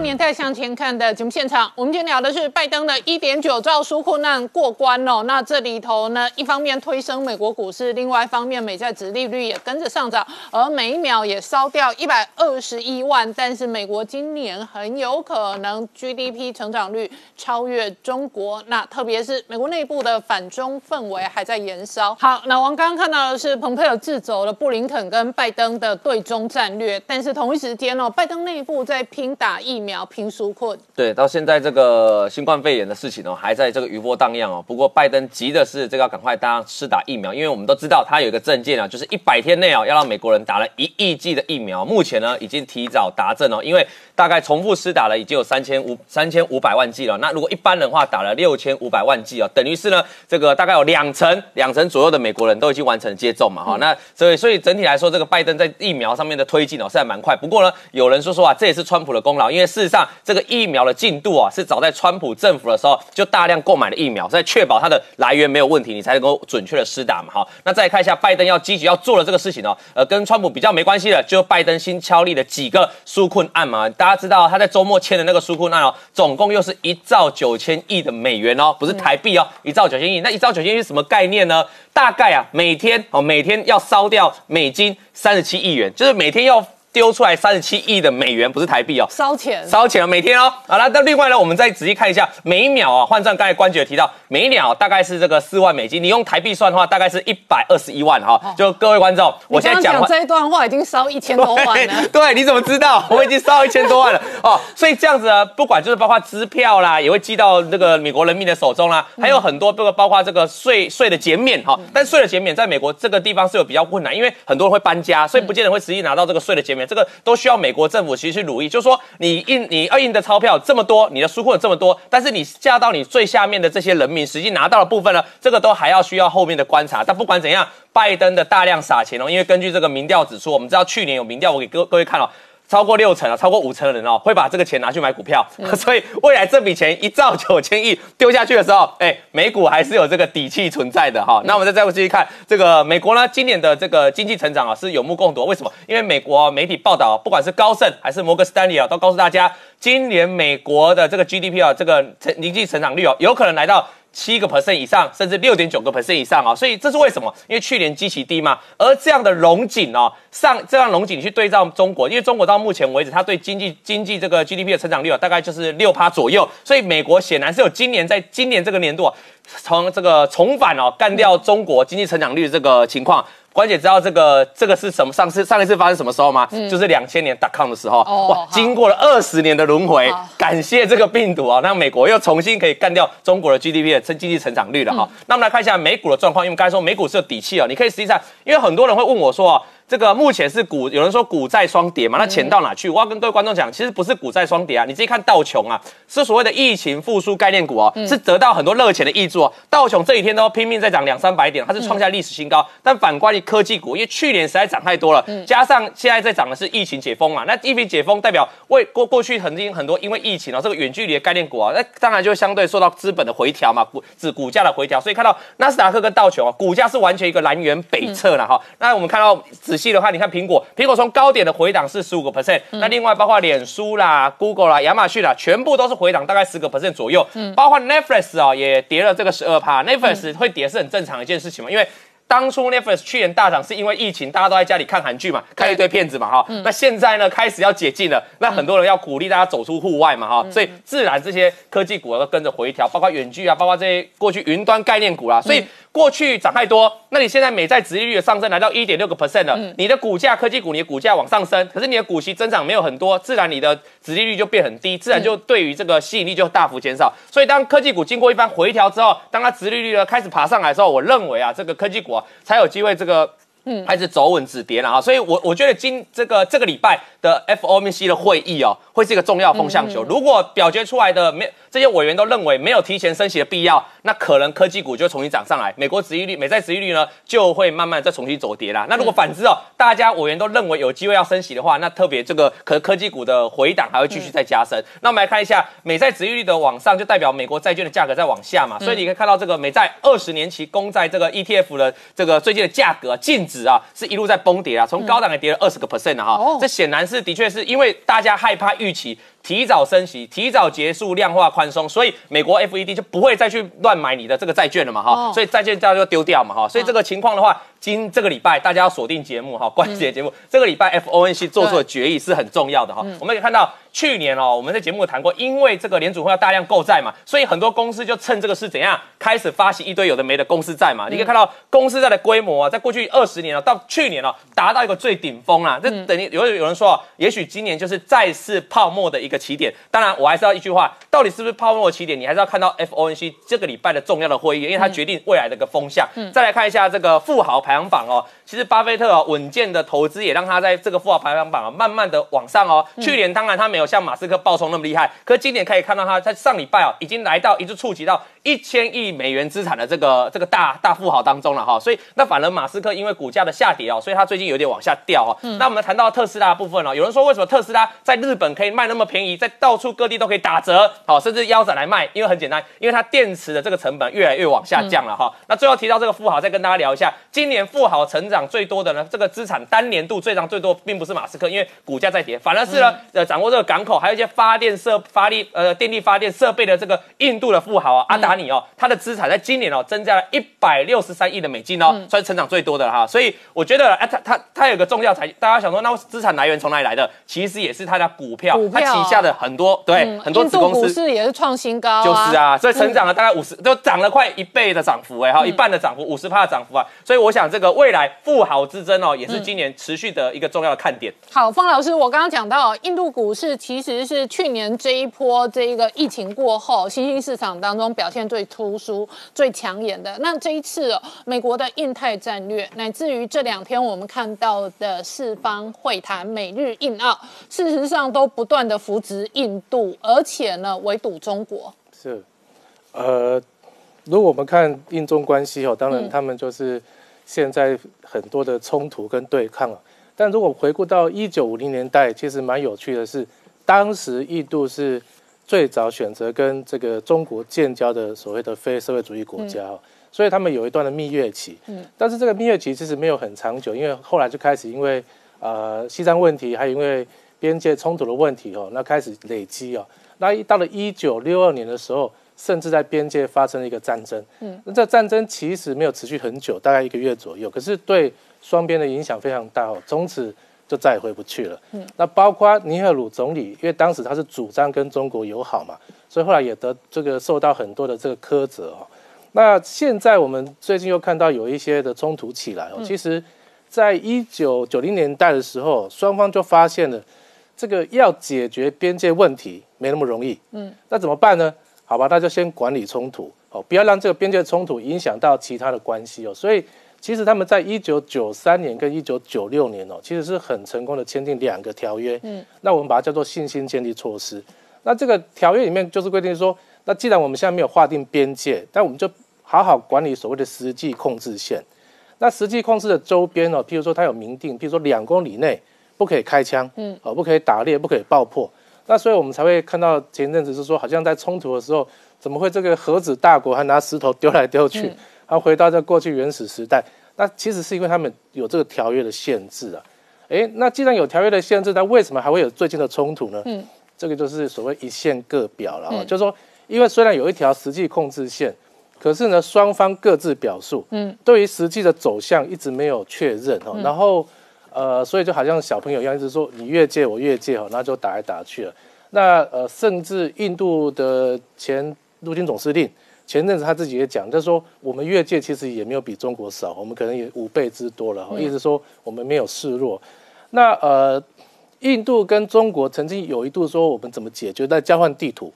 年代向前看的节目现场，我们今天聊的是拜登的一点九兆纾困案过关哦。那这里头呢，一方面推升美国股市，另外一方面美债殖利率也跟着上涨，而每一秒也烧掉一百二十一万。但是美国今年很有可能 GDP 成长率超越中国，那特别是美国内部的反中氛围还在延烧。好，那我们刚刚看到的是蓬佩尔制走了布林肯跟拜登的对中战略，但是同一时间哦，拜登内部在拼打疫苗。拼纾困，对，到现在这个新冠肺炎的事情哦，还在这个余波荡漾哦。不过拜登急的是这个要赶快大家施打疫苗，因为我们都知道他有一个证件啊，就是一百天内哦要让美国人打了一亿剂的疫苗。目前呢已经提早达阵哦，因为大概重复施打了已经有三千五三千五百万剂了。那如果一般人话打了六千五百万剂哦，等于是呢这个大概有两成两成左右的美国人都已经完成接种嘛哈。那所以所以整体来说，这个拜登在疫苗上面的推进哦是还蛮快。不过呢，有人说说啊，这也是川普的功劳，因为事实上这个疫苗的进度啊，是早在川普政府的时候就大量购买了疫苗，在确保它的来源没有问题，你才能够准确的施打嘛。好，那再看一下拜登要积极要做的这个事情哦，呃，跟川普比较没关系的，就拜登新敲立的几个纾困案嘛。大家知道他在周末签的那个纾困案哦，总共又是一兆九千亿的美元哦，不是台币哦，一兆九千亿。那一兆九千亿是什么概念呢？大概啊，每天哦，每天要烧掉美金三十七亿元，就是每天要。丢出来三十七亿的美元，不是台币哦，烧钱，烧钱了，每天哦。好了，那另外呢，我们再仔细看一下，每一秒啊，换算刚才关姐提到，每一秒大概是这个四万美金，你用台币算的话，大概是一百二十一万哈。就各位观众，我现在讲这一段话已经烧一千多万了。对，你怎么知道？我已经烧一千多万了哦。所以这样子呢，不管就是包括支票啦，也会寄到那个美国人民的手中啦，还有很多这个包括这个税税的减免哈。但税的减免在美国这个地方是有比较困难，因为很多人会搬家，所以不见得会实际拿到这个税的减免，这个都需要。美国政府其实去努力，就是说你印你二印的钞票这么多，你的纾困这么多，但是你下到你最下面的这些人民实际拿到的部分呢，这个都还要需要后面的观察。但不管怎样，拜登的大量撒钱哦，因为根据这个民调指出，我们知道去年有民调，我给各各位看了。超过六成啊，超过五成的人哦，会把这个钱拿去买股票，所以未来这笔钱一兆九千亿丢下去的时候，哎，美股还是有这个底气存在的哈。那我们再再继续看这个美国呢，今年的这个经济成长啊是有目共睹。为什么？因为美国媒体报道，不管是高盛还是摩根斯丹利啊，都告诉大家，今年美国的这个 GDP 啊，这个成经济成长率啊，有可能来到。七个 percent 以上，甚至六点九个 percent 以上啊，所以这是为什么？因为去年基期低嘛，而这样的龙井哦，上这样龙井去对照中国，因为中国到目前为止，它对经济经济这个 GDP 的成长率啊，大概就是六趴左右，所以美国显然是有今年在今年这个年度，从这个重返哦，干掉中国经济成长率这个情况。关姐知道这个这个是什么？上次上一次发生什么时候吗？就是两千年打抗的时候。哇，经过了二十年的轮回，感谢这个病毒啊，让美国又重新可以干掉中国的 GDP 的经济成长率了哈。那我们来看一下美股的状况，因为刚才说美股是有底气哦，你可以实际上，因为很多人会问我说。这个目前是股，有人说股债双跌嘛，那钱到哪去？我要跟各位观众讲，其实不是股债双跌啊，你自己看道琼啊，是所谓的疫情复苏概念股哦，是得到很多热钱的益助哦。道琼这几天都拼命在涨两三百点，它是创下历史新高。但反观科技股，因为去年实在涨太多了，加上现在在涨的是疫情解封嘛，那疫情解封代表为过过去曾经很多因为疫情哦，这个远距离的概念股啊，那当然就相对受到资本的回调嘛，股指股价的回调，所以看到纳斯达克跟道琼啊，股价是完全一个南辕北辙了哈。那我们看到仔细的话，你看苹果。苹果从高点的回档是十五个 percent，那另外包括脸书啦、Google 啦、亚马逊啦，全部都是回档大概十个 percent 左右。嗯，包括 Netflix 啊也跌了这个十二趴。Netflix 会跌是很正常一件事情嘛，因为当初 Netflix 去年大涨是因为疫情，大家都在家里看韩剧嘛，看一堆片子嘛哈。那现在呢开始要解禁了，那很多人要鼓励大家走出户外嘛哈，所以自然这些科技股都跟着回调，包括远距啊，包括这些过去云端概念股啦，所以。过去涨太多，那你现在美债殖利率的上升来到一点六个 percent 了，你的股价科技股你的股价往上升，可是你的股息增长没有很多，自然你的殖利率就变很低，自然就对于这个吸引力就大幅减少。所以当科技股经过一番回调之后，当它殖利率呢开始爬上来的时候，我认为啊，这个科技股啊才有机会这个。嗯，开始走稳止跌了啊，所以，我我觉得今这个这个礼拜的 FOMC 的会议哦，会是一个重要风向球。如果表决出来的没这些委员都认为没有提前升息的必要，那可能科技股就重新涨上来，美国殖利率、美债殖利率呢就会慢慢再重新走跌啦。那如果反之哦，大家委员都认为有机会要升息的话，那特别这个可科技股的回档还会继续再加深。那我们来看一下美债殖利率的往上，就代表美国债券的价格在往下嘛。所以你可以看到这个美债二十年期公债这个 ETF 的这个最近的价格净值。啊，是一路在崩跌啊，从高档也跌了二十个 percent 啊，哈，这显然是的确是因为大家害怕预期。提早升息，提早结束量化宽松，所以美国 FED 就不会再去乱买你的这个债券了嘛，哈，所以债券价就丢掉嘛，哈，所以这个情况的话，今这个礼拜大家要锁定节目哈，关节节目，这个礼拜 FOMC 做出的决议是很重要的哈，我们可以看到去年哦，我们在节目谈过，因为这个联储会要大量购债嘛，所以很多公司就趁这个是怎样开始发行一堆有的没的公司债嘛，你可以看到公司债的规模啊，在过去二十年哦，到去年哦，达到一个最顶峰啊，这等于有有人说，也许今年就是再次泡沫的一个起点，当然。我还是要一句话，到底是不是泡沫的起点？你还是要看到 FOMC 这个礼拜的重要的会议，因为它决定未来的一个风向。再来看一下这个富豪排行榜哦。其实巴菲特哦稳健的投资也让他在这个富豪排行榜啊慢慢的往上哦。去年当然他没有像马斯克爆冲那么厉害，可是今年可以看到他在上礼拜哦已经来到一直触及到一千亿美元资产的这个这个大大富豪当中了哈。所以那反而马斯克因为股价的下跌哦，所以他最近有点往下掉哦。那我们谈到特斯拉部分哦，有人说为什么特斯拉在日本可以卖那么便宜，在到处各地都可以打折，好甚至腰斩来卖？因为很简单，因为它电池的这个成本越来越往下降了哈。那最后提到这个富豪，再跟大家聊一下，今年富豪成长最多的呢？这个资产单年度最涨最多，并不是马斯克，因为股价在跌，反而是呢，呃，掌握这个港口，还有一些发电设发力，呃，电力发电设备的这个印度的富豪啊，阿达尼哦，他的资产在今年哦，增加了一百六十三亿的美金哦，算是成长最多的哈。所以我觉得，哎，他他他有个重要财，大家想说，那资产来源从哪里来的？其实也是他的股票，他旗下的很多对很多子公司，股市也是创新高，就是啊，所以成长了大概五十，就涨了快一倍的涨幅哎哈，一半的涨幅，五十帕的涨幅啊。所以我想这个未来富豪之争哦。也是今年持续的一个重要的看点。好，方老师，我刚刚讲到印度股市其实是去年这一波这一个疫情过后，新兴市场当中表现最突出、最抢眼的。那这一次美国的印太战略，乃至于这两天我们看到的四方会谈、美日印澳，事实上都不断的扶植印度，而且呢围堵中国。是，呃，如果我们看印中关系哦，当然他们就是。现在很多的冲突跟对抗啊，但如果回顾到一九五零年代，其实蛮有趣的是，当时印度是最早选择跟这个中国建交的所谓的非社会主义国家哦，所以他们有一段的蜜月期。嗯，但是这个蜜月期其实没有很长久，因为后来就开始因为呃西藏问题，还有因为边界冲突的问题哦，那开始累积哦。那一到了一九六二年的时候，甚至在边界发生了一个战争。嗯，那这战争其实没有持续很久，大概一个月左右，可是对双边的影响非常大哦，从此就再也回不去了。嗯，那包括尼赫鲁总理，因为当时他是主张跟中国友好嘛，所以后来也得这个受到很多的这个苛责哦。那现在我们最近又看到有一些的冲突起来哦，其实，在一九九零年代的时候，双方就发现了这个要解决边界问题没那么容易。嗯，那怎么办呢？好吧，那就先管理冲突哦，不要让这个边界冲突影响到其他的关系哦。所以，其实他们在一九九三年跟一九九六年哦，其实是很成功的签订两个条约。嗯，那我们把它叫做信心建立措施。那这个条约里面就是规定说，那既然我们现在没有划定边界，但我们就好好管理所谓的实际控制线。那实际控制的周边哦，譬如说它有明定，譬如说两公里内不可以开枪，嗯，哦，不可以打猎，不可以爆破。那所以我们才会看到前阵子是说，好像在冲突的时候，怎么会这个核子大国还拿石头丢来丢去，然后回到这过去原始时代？那其实是因为他们有这个条约的限制啊。诶，那既然有条约的限制，那为什么还会有最近的冲突呢？嗯，这个就是所谓一线各表了啊，就是说，因为虽然有一条实际控制线，可是呢，双方各自表述，嗯，对于实际的走向一直没有确认哦，然后。呃，所以就好像小朋友一样，一直说你越界我越界哈，然后就打来打去了。那呃，甚至印度的前陆军总司令前阵子他自己也讲，就说我们越界其实也没有比中国少，我们可能也五倍之多了哈。意思说我们没有示弱。那呃，印度跟中国曾经有一度说我们怎么解决，在交换地图，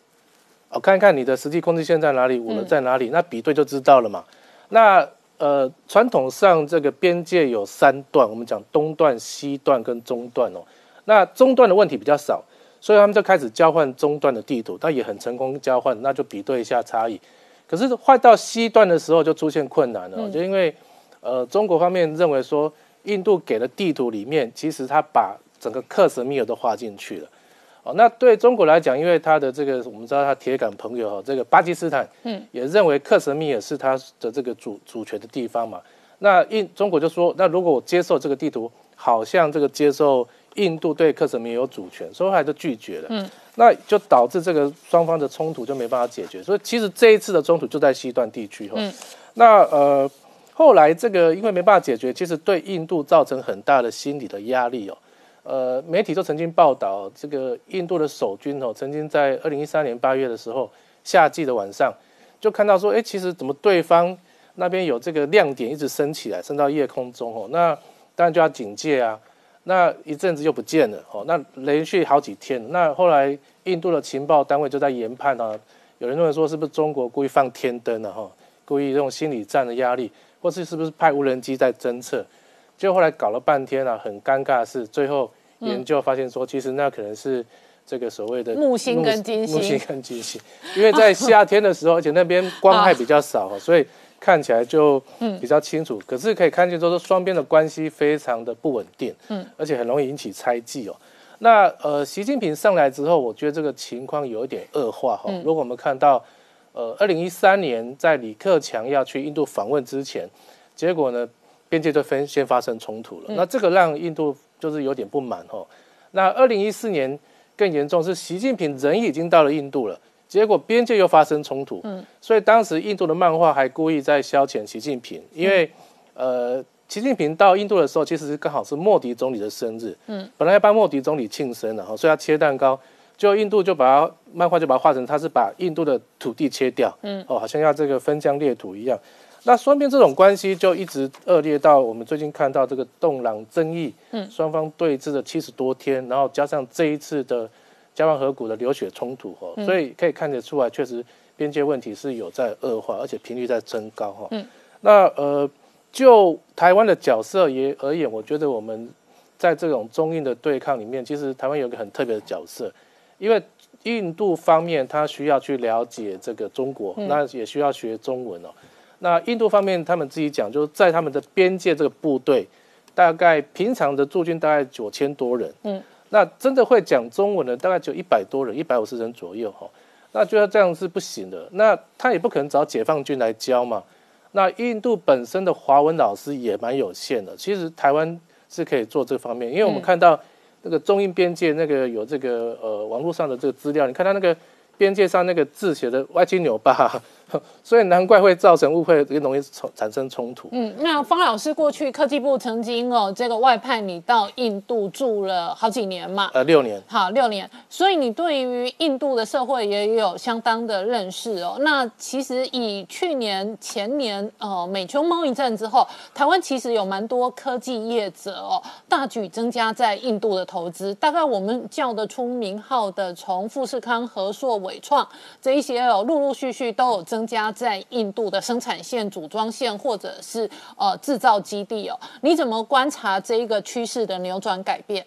哦，看一看你的实际控制线在哪里，我们在哪里，那比对就知道了嘛。那呃，传统上这个边界有三段，我们讲东段、西段跟中段哦。那中段的问题比较少，所以他们就开始交换中段的地图，但也很成功交换，那就比对一下差异。可是换到西段的时候就出现困难了，就因为呃中国方面认为说，印度给的地图里面，其实他把整个克什米尔都划进去了。哦，那对中国来讲，因为他的这个我们知道他铁杆朋友哈，这个巴基斯坦，嗯，也认为克什米尔是他的这个主主权的地方嘛。那印中国就说，那如果我接受这个地图，好像这个接受印度对克什米尔有主权，所以还是拒绝了。嗯，那就导致这个双方的冲突就没办法解决。所以其实这一次的冲突就在西段地区哈。嗯，那呃后来这个因为没办法解决，其实对印度造成很大的心理的压力哦。呃，媒体都曾经报道，这个印度的守军哦，曾经在二零一三年八月的时候，夏季的晚上，就看到说，哎，其实怎么对方那边有这个亮点一直升起来，升到夜空中哦，那当然就要警戒啊。那一阵子又不见了哦，那连续好几天，那后来印度的情报单位就在研判啊，有人认为说是不是中国故意放天灯了哈，故意用心理战的压力，或是是不是派无人机在侦测？就后来搞了半天啊，很尴尬的是，最后研究发现说，其实那可能是这个所谓的木星跟金星，木星跟金星，因为在夏天的时候，而且那边光害比较少，所以看起来就比较清楚。可是可以看见，说双边的关系非常的不稳定，嗯，而且很容易引起猜忌哦。那呃，习近平上来之后，我觉得这个情况有一点恶化哈。如果我们看到，呃，二零一三年在李克强要去印度访问之前，结果呢？边界就分先发生冲突了，那这个让印度就是有点不满哦。那二零一四年更严重，是习近平人已经到了印度了，结果边界又发生冲突。嗯，所以当时印度的漫画还故意在消遣习近平，因为呃，习近平到印度的时候，其实刚好是莫迪总理的生日。嗯，本来要帮莫迪总理庆生的哈，所以要切蛋糕，就印度就把它漫画就把它画成他是把印度的土地切掉。嗯，哦，好像要这个分疆裂土一样。那双边这种关系就一直恶劣到我们最近看到这个洞朗争议，嗯，双方对峙了七十多天，然后加上这一次的加万河谷的流血冲突，哈，所以可以看得出来，确实边界问题是有在恶化，而且频率在增高，哈。嗯，那呃，就台湾的角色也而言，我觉得我们在这种中印的对抗里面，其实台湾有一个很特别的角色，因为印度方面他需要去了解这个中国，那也需要学中文哦。那印度方面，他们自己讲，就是在他们的边界这个部队，大概平常的驻军大概九千多人，嗯。嗯，那真的会讲中文的大概就一百多人，一百五十人左右哈。那觉得这样是不行的，那他也不可能找解放军来教嘛。那印度本身的华文老师也蛮有限的，其实台湾是可以做这方面，因为我们看到那个中印边界那个有这个呃网络上的这个资料，你看他那个边界上那个字写的歪七扭八，所以难怪会造成误会，也容易冲产生冲突。嗯，那方老师过去科技部曾经哦，这个外派你到印度住了好几年嘛，呃，六年。好六年，所以你对于印度的社会也有相当的认识哦。那其实以去年前年呃美中贸易战之后，台湾其实有蛮多科技业者哦大举增加在印度的投资，大概我们叫得出名号的，从富士康、和硕、伟创这一些哦，陆陆续续都有增加在印度的生产线、组装线或者是呃制造基地哦。你怎么观察这一个趋势的扭转改变？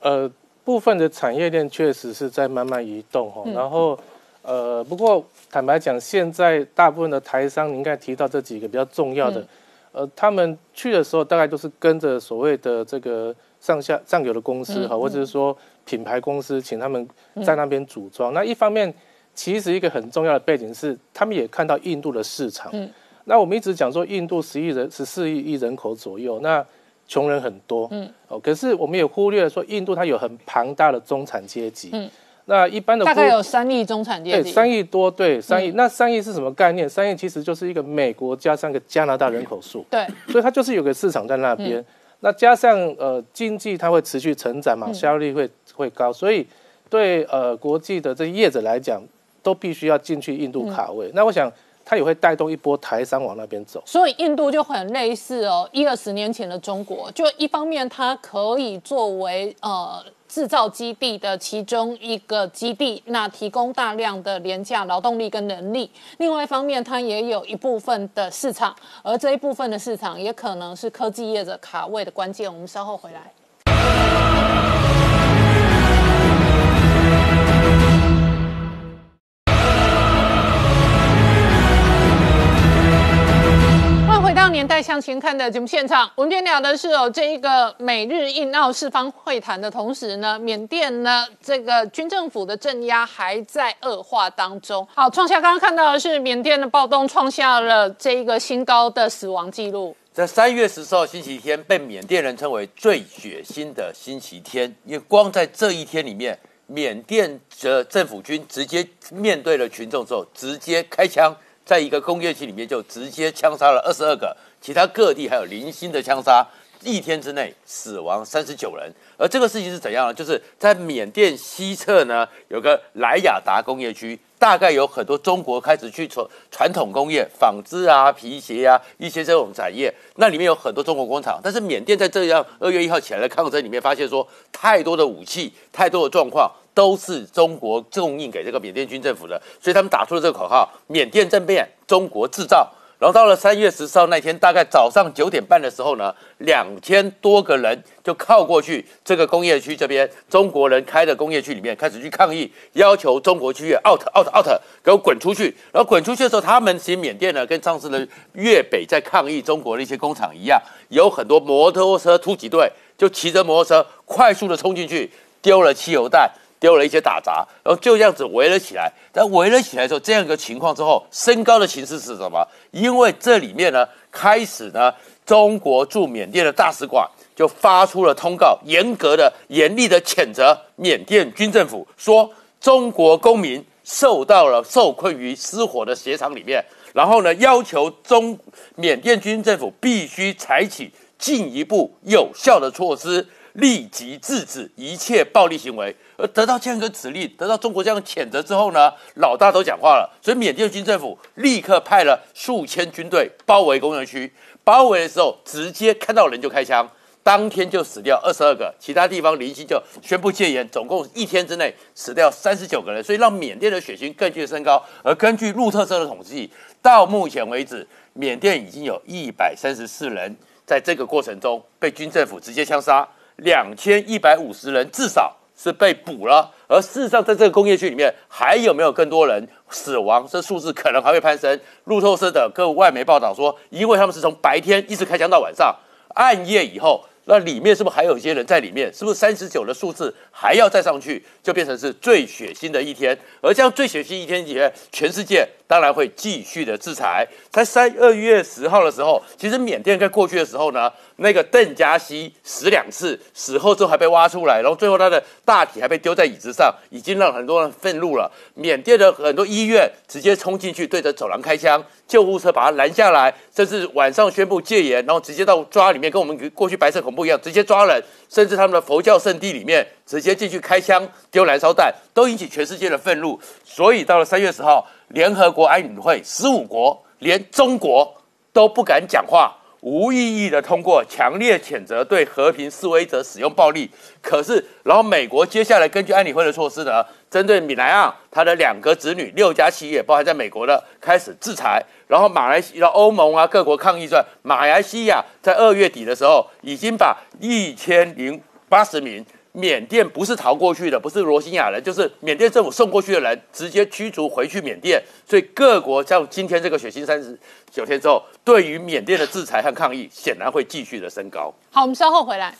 呃，部分的产业链确实是在慢慢移动哈，然后呃，不过坦白讲，现在大部分的台商，您刚才提到这几个比较重要的，呃，他们去的时候大概都是跟着所谓的这个上下上游的公司哈，或者是说品牌公司，请他们在那边组装。那一方面，其实一个很重要的背景是，他们也看到印度的市场。嗯。那我们一直讲说，印度十亿人十四亿亿人口左右，那穷人很多，嗯。哦，可是我们也忽略了说，印度它有很庞大的中产阶级，嗯。那一般的大概忽有三亿中产阶对级，三亿多，对三亿，嗯那三亿是什么概念？三亿其实就是一个美国加上一个加拿大人口数，对，所以它就是有个市场在那边。那加上呃经济它会持续成长嘛，嗯。效率会会高，所以对呃国际的这些业者来讲，都必须要进去印度卡位。那我想它也会带动一波台商往那边走。所以印度就很类似哦，一二十年前的中国，就一方面它可以作为呃制造基地的其中一个基地，那提供大量的廉价劳动力跟人力；另外一方面，它也有一部分的市场，而这一部分的市场也可能是科技业者卡位的关键。我们稍后回来。到年代向前看的节目现场。我们今天聊的是哦，这一个美日印澳四方会谈的同时呢，缅甸呢这个军政府的镇压还在恶化当中。好，创下刚刚看到的是缅甸的暴动创下了这一个新高的死亡记录。在三月十四号星期天，被缅甸人称为最血腥的星期天，因为光在这一天里面，缅甸的政府军直接面对了群众之后，直接开枪，在一个工业区里面就直接枪杀了二十二个，其他各地还有零星的枪杀。一天之内死亡三十九人，而这个事情是怎样呢？就是在缅甸西侧呢，有个莱雅达工业区，大概有很多中国开始去传传统工业、纺织啊、皮鞋啊一些这种产业，那里面有很多中国工厂。但是缅甸在这样二月一号起来的抗争里面，发现说太多的武器、太多的状况都是中国供应给这个缅甸军政府的，所以他们打出了这个口号：缅甸政变，中国制造。然后到了三月十四号那天，大概早上九点半的时候呢，两千多个人就靠过去这个工业区这边，中国人开的工业区里面开始去抗议，要求中国区域 out out out，给我滚出去。然后滚出去的时候，他们其实缅甸呢，跟上次的粤北在抗议中国的一些工厂一样，有很多摩托车突击队就骑着摩托车快速的冲进去，丢了汽油弹。丢了一些打杂，然后就这样子围了起来。但围了起来之后，这样一个情况之后，升高的形势是什么？因为这里面呢，开始呢，中国驻缅甸的大使馆就发出了通告，严格的、严厉的谴责缅甸军政府，说中国公民受到了受困于失火的鞋厂里面，然后呢，要求中缅甸军政府必须采取进一步有效的措施。立即制止一切暴力行为，而得到这样一个指令，得到中国这样的谴责之后呢，老大都讲话了，所以缅甸军政府立刻派了数千军队包围工业区，包围的时候直接看到人就开枪，当天就死掉二十二个，其他地方零星就宣布戒严，总共一天之内死掉三十九个人，所以让缅甸的血腥更具升高。而根据路透社的统计，到目前为止，缅甸已经有一百三十四人在这个过程中被军政府直接枪杀。两千一百五十人至少是被捕了，而事实上，在这个工业区里面，还有没有更多人死亡？这数字可能还会攀升。路透社的各外媒报道说，因为他们是从白天一直开枪到晚上，暗夜以后那里面是不是还有一些人在里面？是不是三十九的数字还要再上去，就变成是最血腥的一天？而这样最血腥一天里面，全世界当然会继续的制裁。在三二月十号的时候，其实缅甸在过去的时候呢，那个邓加西死两次，死后之后还被挖出来，然后最后他的大体还被丢在椅子上，已经让很多人愤怒了。缅甸的很多医院直接冲进去，对着走廊开枪，救护车把他拦下来，甚至晚上宣布戒严，然后直接到抓里面，跟我们过去白色恐怖一样，直接抓人，甚至他们的佛教圣地里面直接进去开枪、丢燃烧弹，都引起全世界的愤怒。所以到了三月十号，联合国安理会十五国，连中国都不敢讲话。无意义的通过强烈谴责对和平示威者使用暴力，可是，然后美国接下来根据安理会的措施呢，针对米莱昂他的两个子女六家企业，包含在美国的开始制裁，然后马来西亚、欧盟啊各国抗议说，马来西亚在二月底的时候已经把一千零八十名。缅甸不是逃过去的，不是罗兴亚人，就是缅甸政府送过去的人，直接驱逐回去缅甸。所以各国像今天这个血腥三十九天之后，对于缅甸的制裁和抗议，显然会继续的升高。好，我们稍后回来。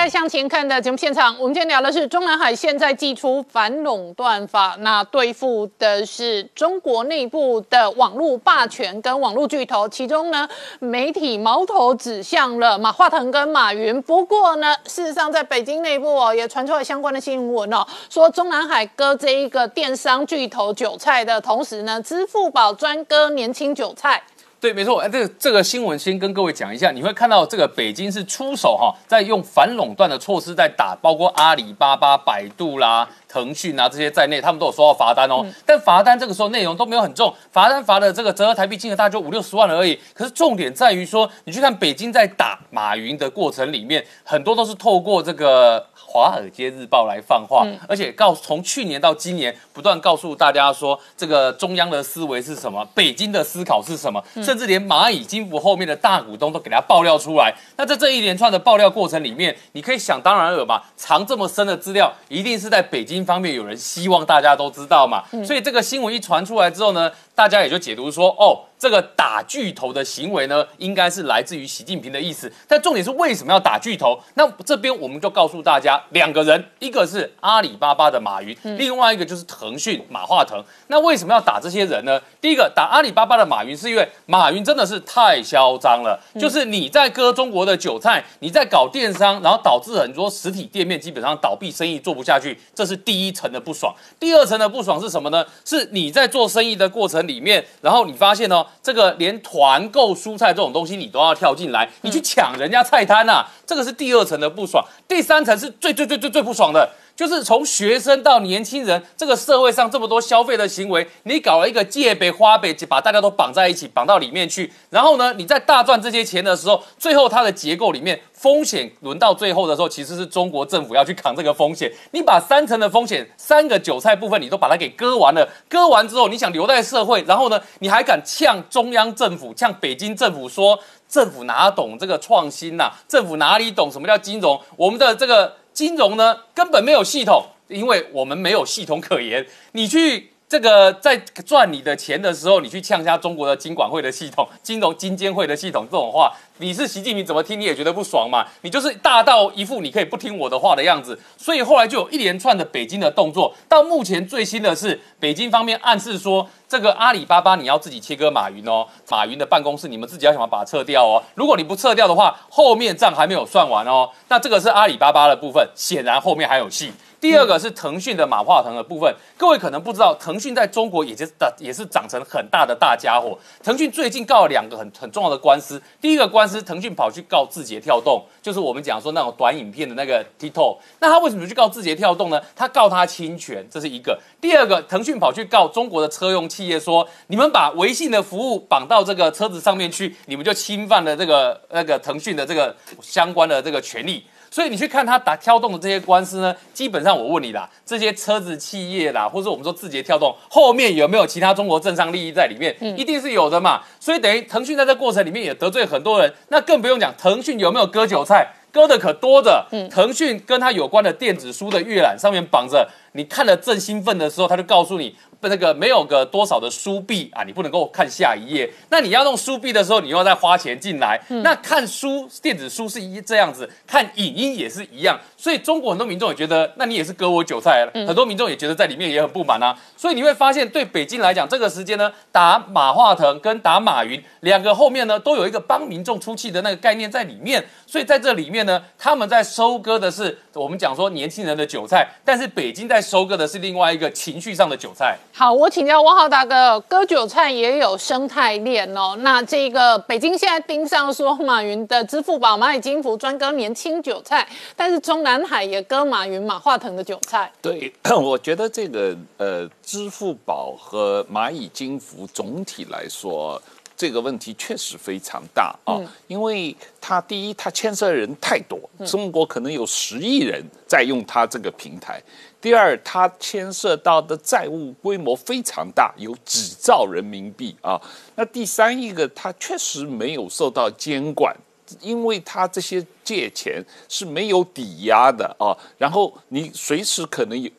迎回到《年代向前看》的节目现场，我们今天聊的是中南海现在祭出反垄断法，那对付的是中国内部的网络霸权跟网络巨头，其中呢，媒体矛头指向了马化腾跟马云。不过呢，事实上在北京内部哦，也传出了相关的新闻哦，说中南海割这一个电商巨头韭菜的同时呢，支付宝专割年轻韭菜。对，没错，哎，这个这个新闻先跟各位讲一下，你会看到这个北京是出手哈，在用反垄断的措施在打，包括阿里巴巴、百度啦、腾讯啊这些在内，他们都有收到罚单哦。但罚单这个时候内容都没有很重，罚单罚的这个折合台币金额大概就五六十万而已。可是重点在于说，你去看北京在打马云的过程里面，很多都是透过这个。《华尔街日报》来放话，而且告从去年到今年，不断告诉大家说，这个中央的思维是什么，北京的思考是什么，甚至连蚂蚁金服后面的大股东都给他爆料出来。那在这一连串的爆料过程里面，你可以想当然尔嘛，藏这么深的资料，一定是在北京方面有人希望大家都知道嘛。所以这个新闻一传出来之后呢，大家也就解读说，哦。这个打巨头的行为呢，应该是来自于习近平的意思。但重点是为什么要打巨头？那这边我们就告诉大家，两个人，一个是阿里巴巴的马云，另外一个就是腾讯马化腾。那为什么要打这些人呢？第一个打阿里巴巴的马云，是因为马云真的是太嚣张了，就是你在割中国的韭菜，你在搞电商，然后导致很多实体店面基本上倒闭，生意做不下去，这是第一层的不爽。第二层的不爽是什么呢？是你在做生意的过程里面，然后你发现哦。这个连团购蔬菜这种东西你都要跳进来，你去抢人家菜摊呐，这个是第二层的不爽。第三层是最最最最最不爽的，就是从学生到年轻人，这个社会上这么多消费的行为，你搞了一个借呗花呗，把大家都绑在一起，绑到里面去。然后呢，你在大赚这些钱的时候，最后它的结构里面。风险轮到最后的时候，其实是中国政府要去扛这个风险。你把三层的风险，三个韭菜部分，你都把它给割完了。割完之后，你想留在社会，然后呢，你还敢呛中央政府、呛北京政府说政府哪懂这个创新呐？政府哪里懂什么叫金融？我们的这个金融呢，根本没有系统，因为我们没有系统可言。你去。这个在赚你的钱的时候，你去呛下中国的金管会的系统、金融金监会的系统，这种话，你是习近平怎么听你也觉得不爽嘛？你就是大到一副你可以不听我的话的样子，所以后来就有一连串的北京的动作。到目前最新的是，北京方面暗示说，这个阿里巴巴你要自己切割马云哦，马云的办公室你们自己要想办法把它撤掉哦。如果你不撤掉的话，后面账还没有算完哦。那这个是阿里巴巴的部分，显然后面还有戏。第二个是腾讯的马化腾的部分，各位可能不知道，腾讯在中国也是的也是长成很大的大家伙。腾讯最近告了两个很很重要的官司，第一个官司，腾讯跑去告字节跳动，就是我们讲说那种短影片的那个 TikTok。那他为什么去告字节跳动呢？他告他侵权，这是一个。第二个，腾讯跑去告中国的车用企业，说你们把微信的服务绑到这个车子上面去，你们就侵犯了这个那个腾讯的这个相关的这个权利。所以你去看他打跳动的这些官司呢，基本上我问你啦，这些车子企业啦，或者我们说字节跳动后面有没有其他中国政商利益在里面？嗯，一定是有的嘛。所以等于腾讯在这过程里面也得罪很多人，那更不用讲腾讯有没有割韭菜。割的可多着。腾讯跟它有关的电子书的阅览上面绑着，你看了正兴奋的时候，他就告诉你。那个没有个多少的书币啊，你不能够看下一页。那你要用书币的时候，你又要再花钱进来。那看书电子书是一这样子，看影音也是一样。所以中国很多民众也觉得，那你也是割我韭菜。很多民众也觉得在里面也很不满啊。所以你会发现，对北京来讲，这个时间呢，打马化腾跟打马云两个后面呢，都有一个帮民众出气的那个概念在里面。所以在这里面呢，他们在收割的是我们讲说年轻人的韭菜，但是北京在收割的是另外一个情绪上的韭菜。好，我请教汪浩大哥，割韭菜也有生态链哦。那这个北京现在盯上说马云的支付宝、蚂蚁金服专割年轻韭菜，但是中南海也割马云、马化腾的韭菜。对，我觉得这个呃，支付宝和蚂蚁金服总体来说。这个问题确实非常大啊，因为它第一，它牵涉人太多，中国可能有十亿人在用它这个平台；第二，它牵涉到的债务规模非常大，有几兆人民币啊；那第三一个，它确实没有受到监管，因为它这些借钱是没有抵押的啊，然后你随时可能有。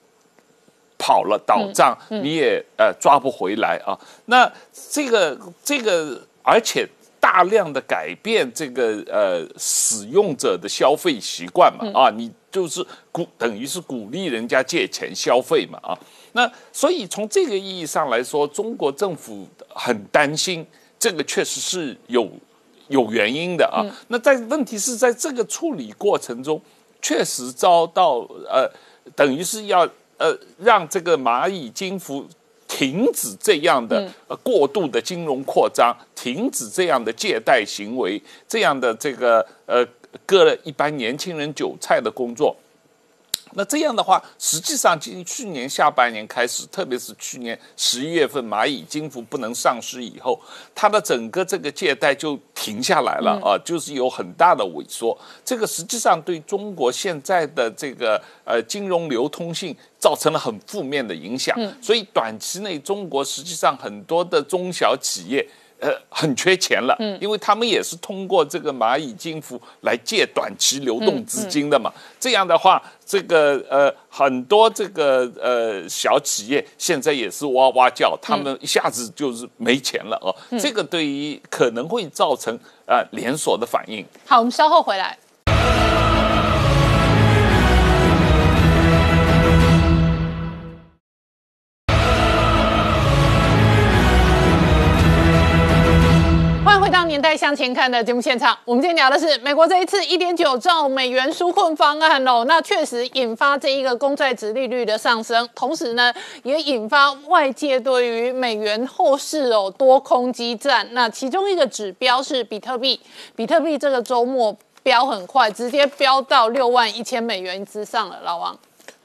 跑了倒账，你也呃抓不回来啊。那这个这个，而且大量的改变这个呃使用者的消费习惯嘛啊，你就是鼓等于是鼓励人家借钱消费嘛啊。那所以从这个意义上来说，中国政府很担心，这个确实是有有原因的啊。那在问题是在这个处理过程中，确实遭到呃等于是要。呃，让这个蚂蚁金服停止这样的呃过度的金融扩张，停止这样的借贷行为，这样的这个呃割了一般年轻人韭菜的工作。那这样的话，实际上今去年下半年开始，特别是去年十一月份蚂蚁金服不能上市以后，它的整个这个借贷就停下来了啊，就是有很大的萎缩。这个实际上对中国现在的这个呃金融流通性造成了很负面的影响。所以短期内，中国实际上很多的中小企业。呃，很缺钱了，嗯，因为他们也是通过这个蚂蚁金服来借短期流动资金的嘛。这样的话，这个呃很多这个呃小企业现在也是哇哇叫，他们一下子就是没钱了哦。这个对于可能会造成呃连锁的反应。好，我们稍后回来。年代向前看的节目现场，我们今天聊的是美国这一次一点九兆美元纾困方案哦，那确实引发这一个公债值利率的上升，同时呢，也引发外界对于美元后市哦多空激战。那其中一个指标是比特币，比特币这个周末飙很快，直接飙到六万一千美元之上了，老王。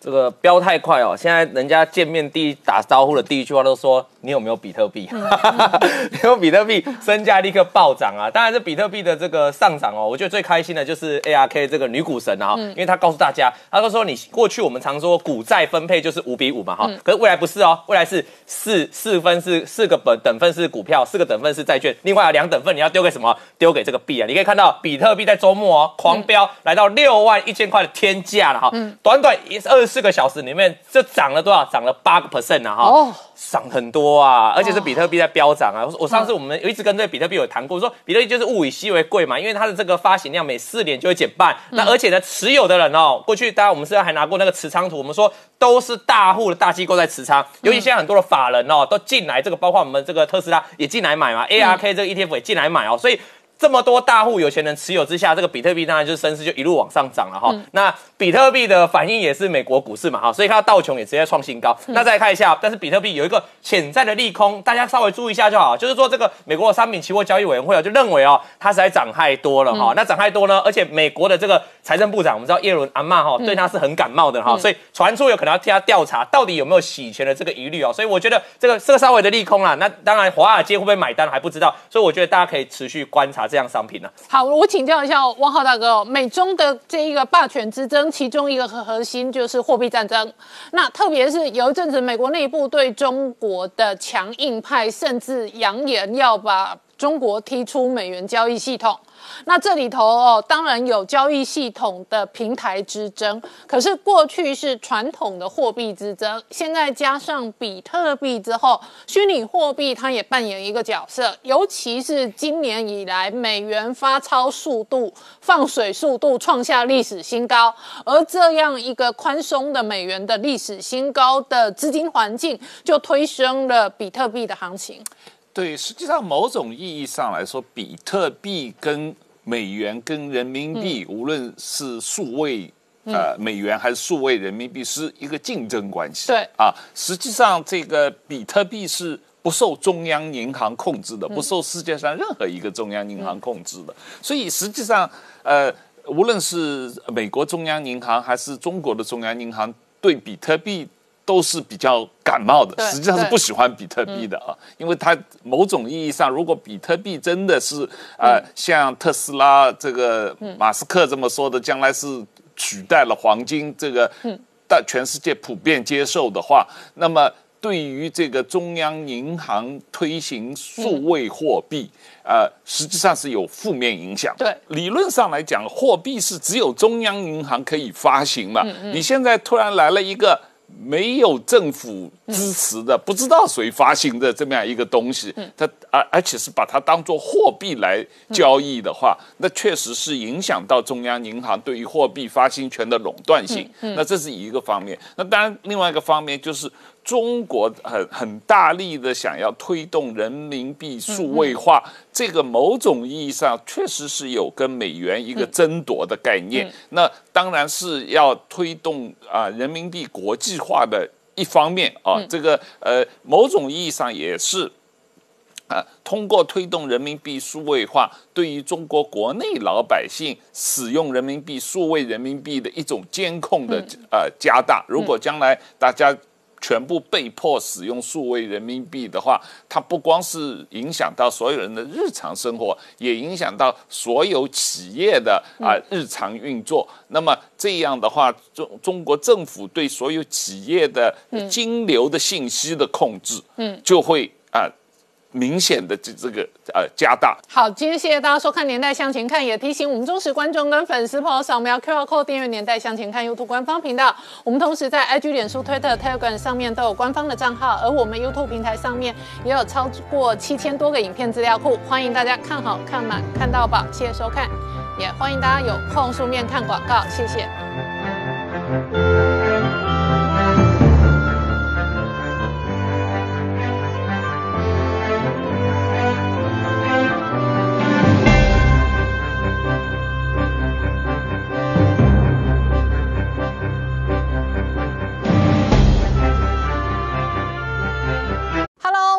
这个飙太快哦！现在人家见面第一打招呼的第一句话都说。你有没有比特币？你有比特币，身价立刻暴涨啊！当然，这比特币的这个上涨哦，我觉得最开心的就是 ARK 这个女股神啊，因为她告诉大家，她都说你过去我们常说股债分配就是五比五嘛哈，可是未来不是哦，未来是四四分是四个本等份是股票，四个等份是债券，另外有两等份你要丢给什么？丢给这个币啊！你可以看到比特币在周末哦狂飙，来到六万一千块的天价了哈，短短一二十四个小时里面就涨了多少？涨了八个 percent 啊哈，涨很多。啊！而且是比特币在飙涨啊！我上次我们有一直跟这比特币有谈过，说比特币就是物以稀为贵嘛，因为它的这个发行量每四年就会减半。那而且呢，持有的人哦，过去大家我们是还拿过那个持仓图，我们说都是大户的大机构在持仓，尤其现在很多的法人哦都进来，这个包括我们这个特斯拉也进来买嘛，ARK 这个 ETF 也进来买哦，所以。这么多大户有钱人持有之下，这个比特币当然就是升势就一路往上涨了哈。那比特币的反应也是美国股市嘛哈，所以看到道琼也直接创新高。那再看一下，但是比特币有一个潜在的利空，大家稍微注意一下就好。就是说这个美国的商品期货交易委员会啊，就认为哦，它实在涨太多了哈。那涨太多呢，而且美国的这个财政部长，我们知道耶伦阿曼哈，对他是很感冒的哈，所以传出有可能要替他调查到底有没有洗钱的这个疑虑哦。所以我觉得这个这个稍微的利空啦。那当然华尔街会不会买单还不知道，所以我觉得大家可以持续观察这样商品呢。好，我请教一下汪浩大哥哦，美中的这一个霸权之争，其中一个核核心就是货币战争。那特别是有一阵子，美国内部对中国的强硬派，甚至扬言要把中国踢出美元交易系统。那这里头哦，当然有交易系统的平台之争，可是过去是传统的货币之争，现在加上比特币之后，虚拟货币它也扮演一个角色，尤其是今年以来，美元发钞速度、放水速度创下历史新高，而这样一个宽松的美元的历史新高的资金环境，就推升了比特币的行情。对，实际上某种意义上来说，比特币跟美元跟人民币，无论是数位呃美元还是数位人民币，是一个竞争关系。对啊，实际上这个比特币是不受中央银行控制的，不受世界上任何一个中央银行控制的。所以实际上，呃，无论是美国中央银行还是中国的中央银行，对比特币。都是比较感冒的，实际上是不喜欢比特币的啊，因为它某种意义上，如果比特币真的是呃像特斯拉这个马斯克这么说的，将来是取代了黄金这个，但全世界普遍接受的话，那么对于这个中央银行推行数位货币，呃，实际上是有负面影响。对，理论上来讲，货币是只有中央银行可以发行嘛，你现在突然来了一个。没有政府支持的，不知道谁发行的这么样一个东西，它而而且是把它当做货币来交易的话，那确实是影响到中央银行对于货币发行权的垄断性。那这是一个方面。那当然，另外一个方面就是。中国很很大力的想要推动人民币数位化，这个某种意义上确实是有跟美元一个争夺的概念。那当然是要推动啊人民币国际化的一方面啊，这个呃某种意义上也是啊通过推动人民币数位化，对于中国国内老百姓使用人民币数位人民币的一种监控的呃加大。如果将来大家。全部被迫使用数位人民币的话，它不光是影响到所有人的日常生活，也影响到所有企业的啊日常运作。那么这样的话，中中国政府对所有企业的金流的信息的控制，嗯，就会啊。明显的这这个呃加大。好，今天谢谢大家收看《年代向前看》，也提醒我们忠实观众跟粉丝朋友扫描 QR Code 订阅《年代向前看》YouTube 官方频道。我们同时在 IG、脸书、Twitter、Telegram 上面都有官方的账号，而我们 YouTube 平台上面也有超过七千多个影片资料库，欢迎大家看好看满看到宝，谢谢收看，也欢迎大家有空书面看广告，谢谢。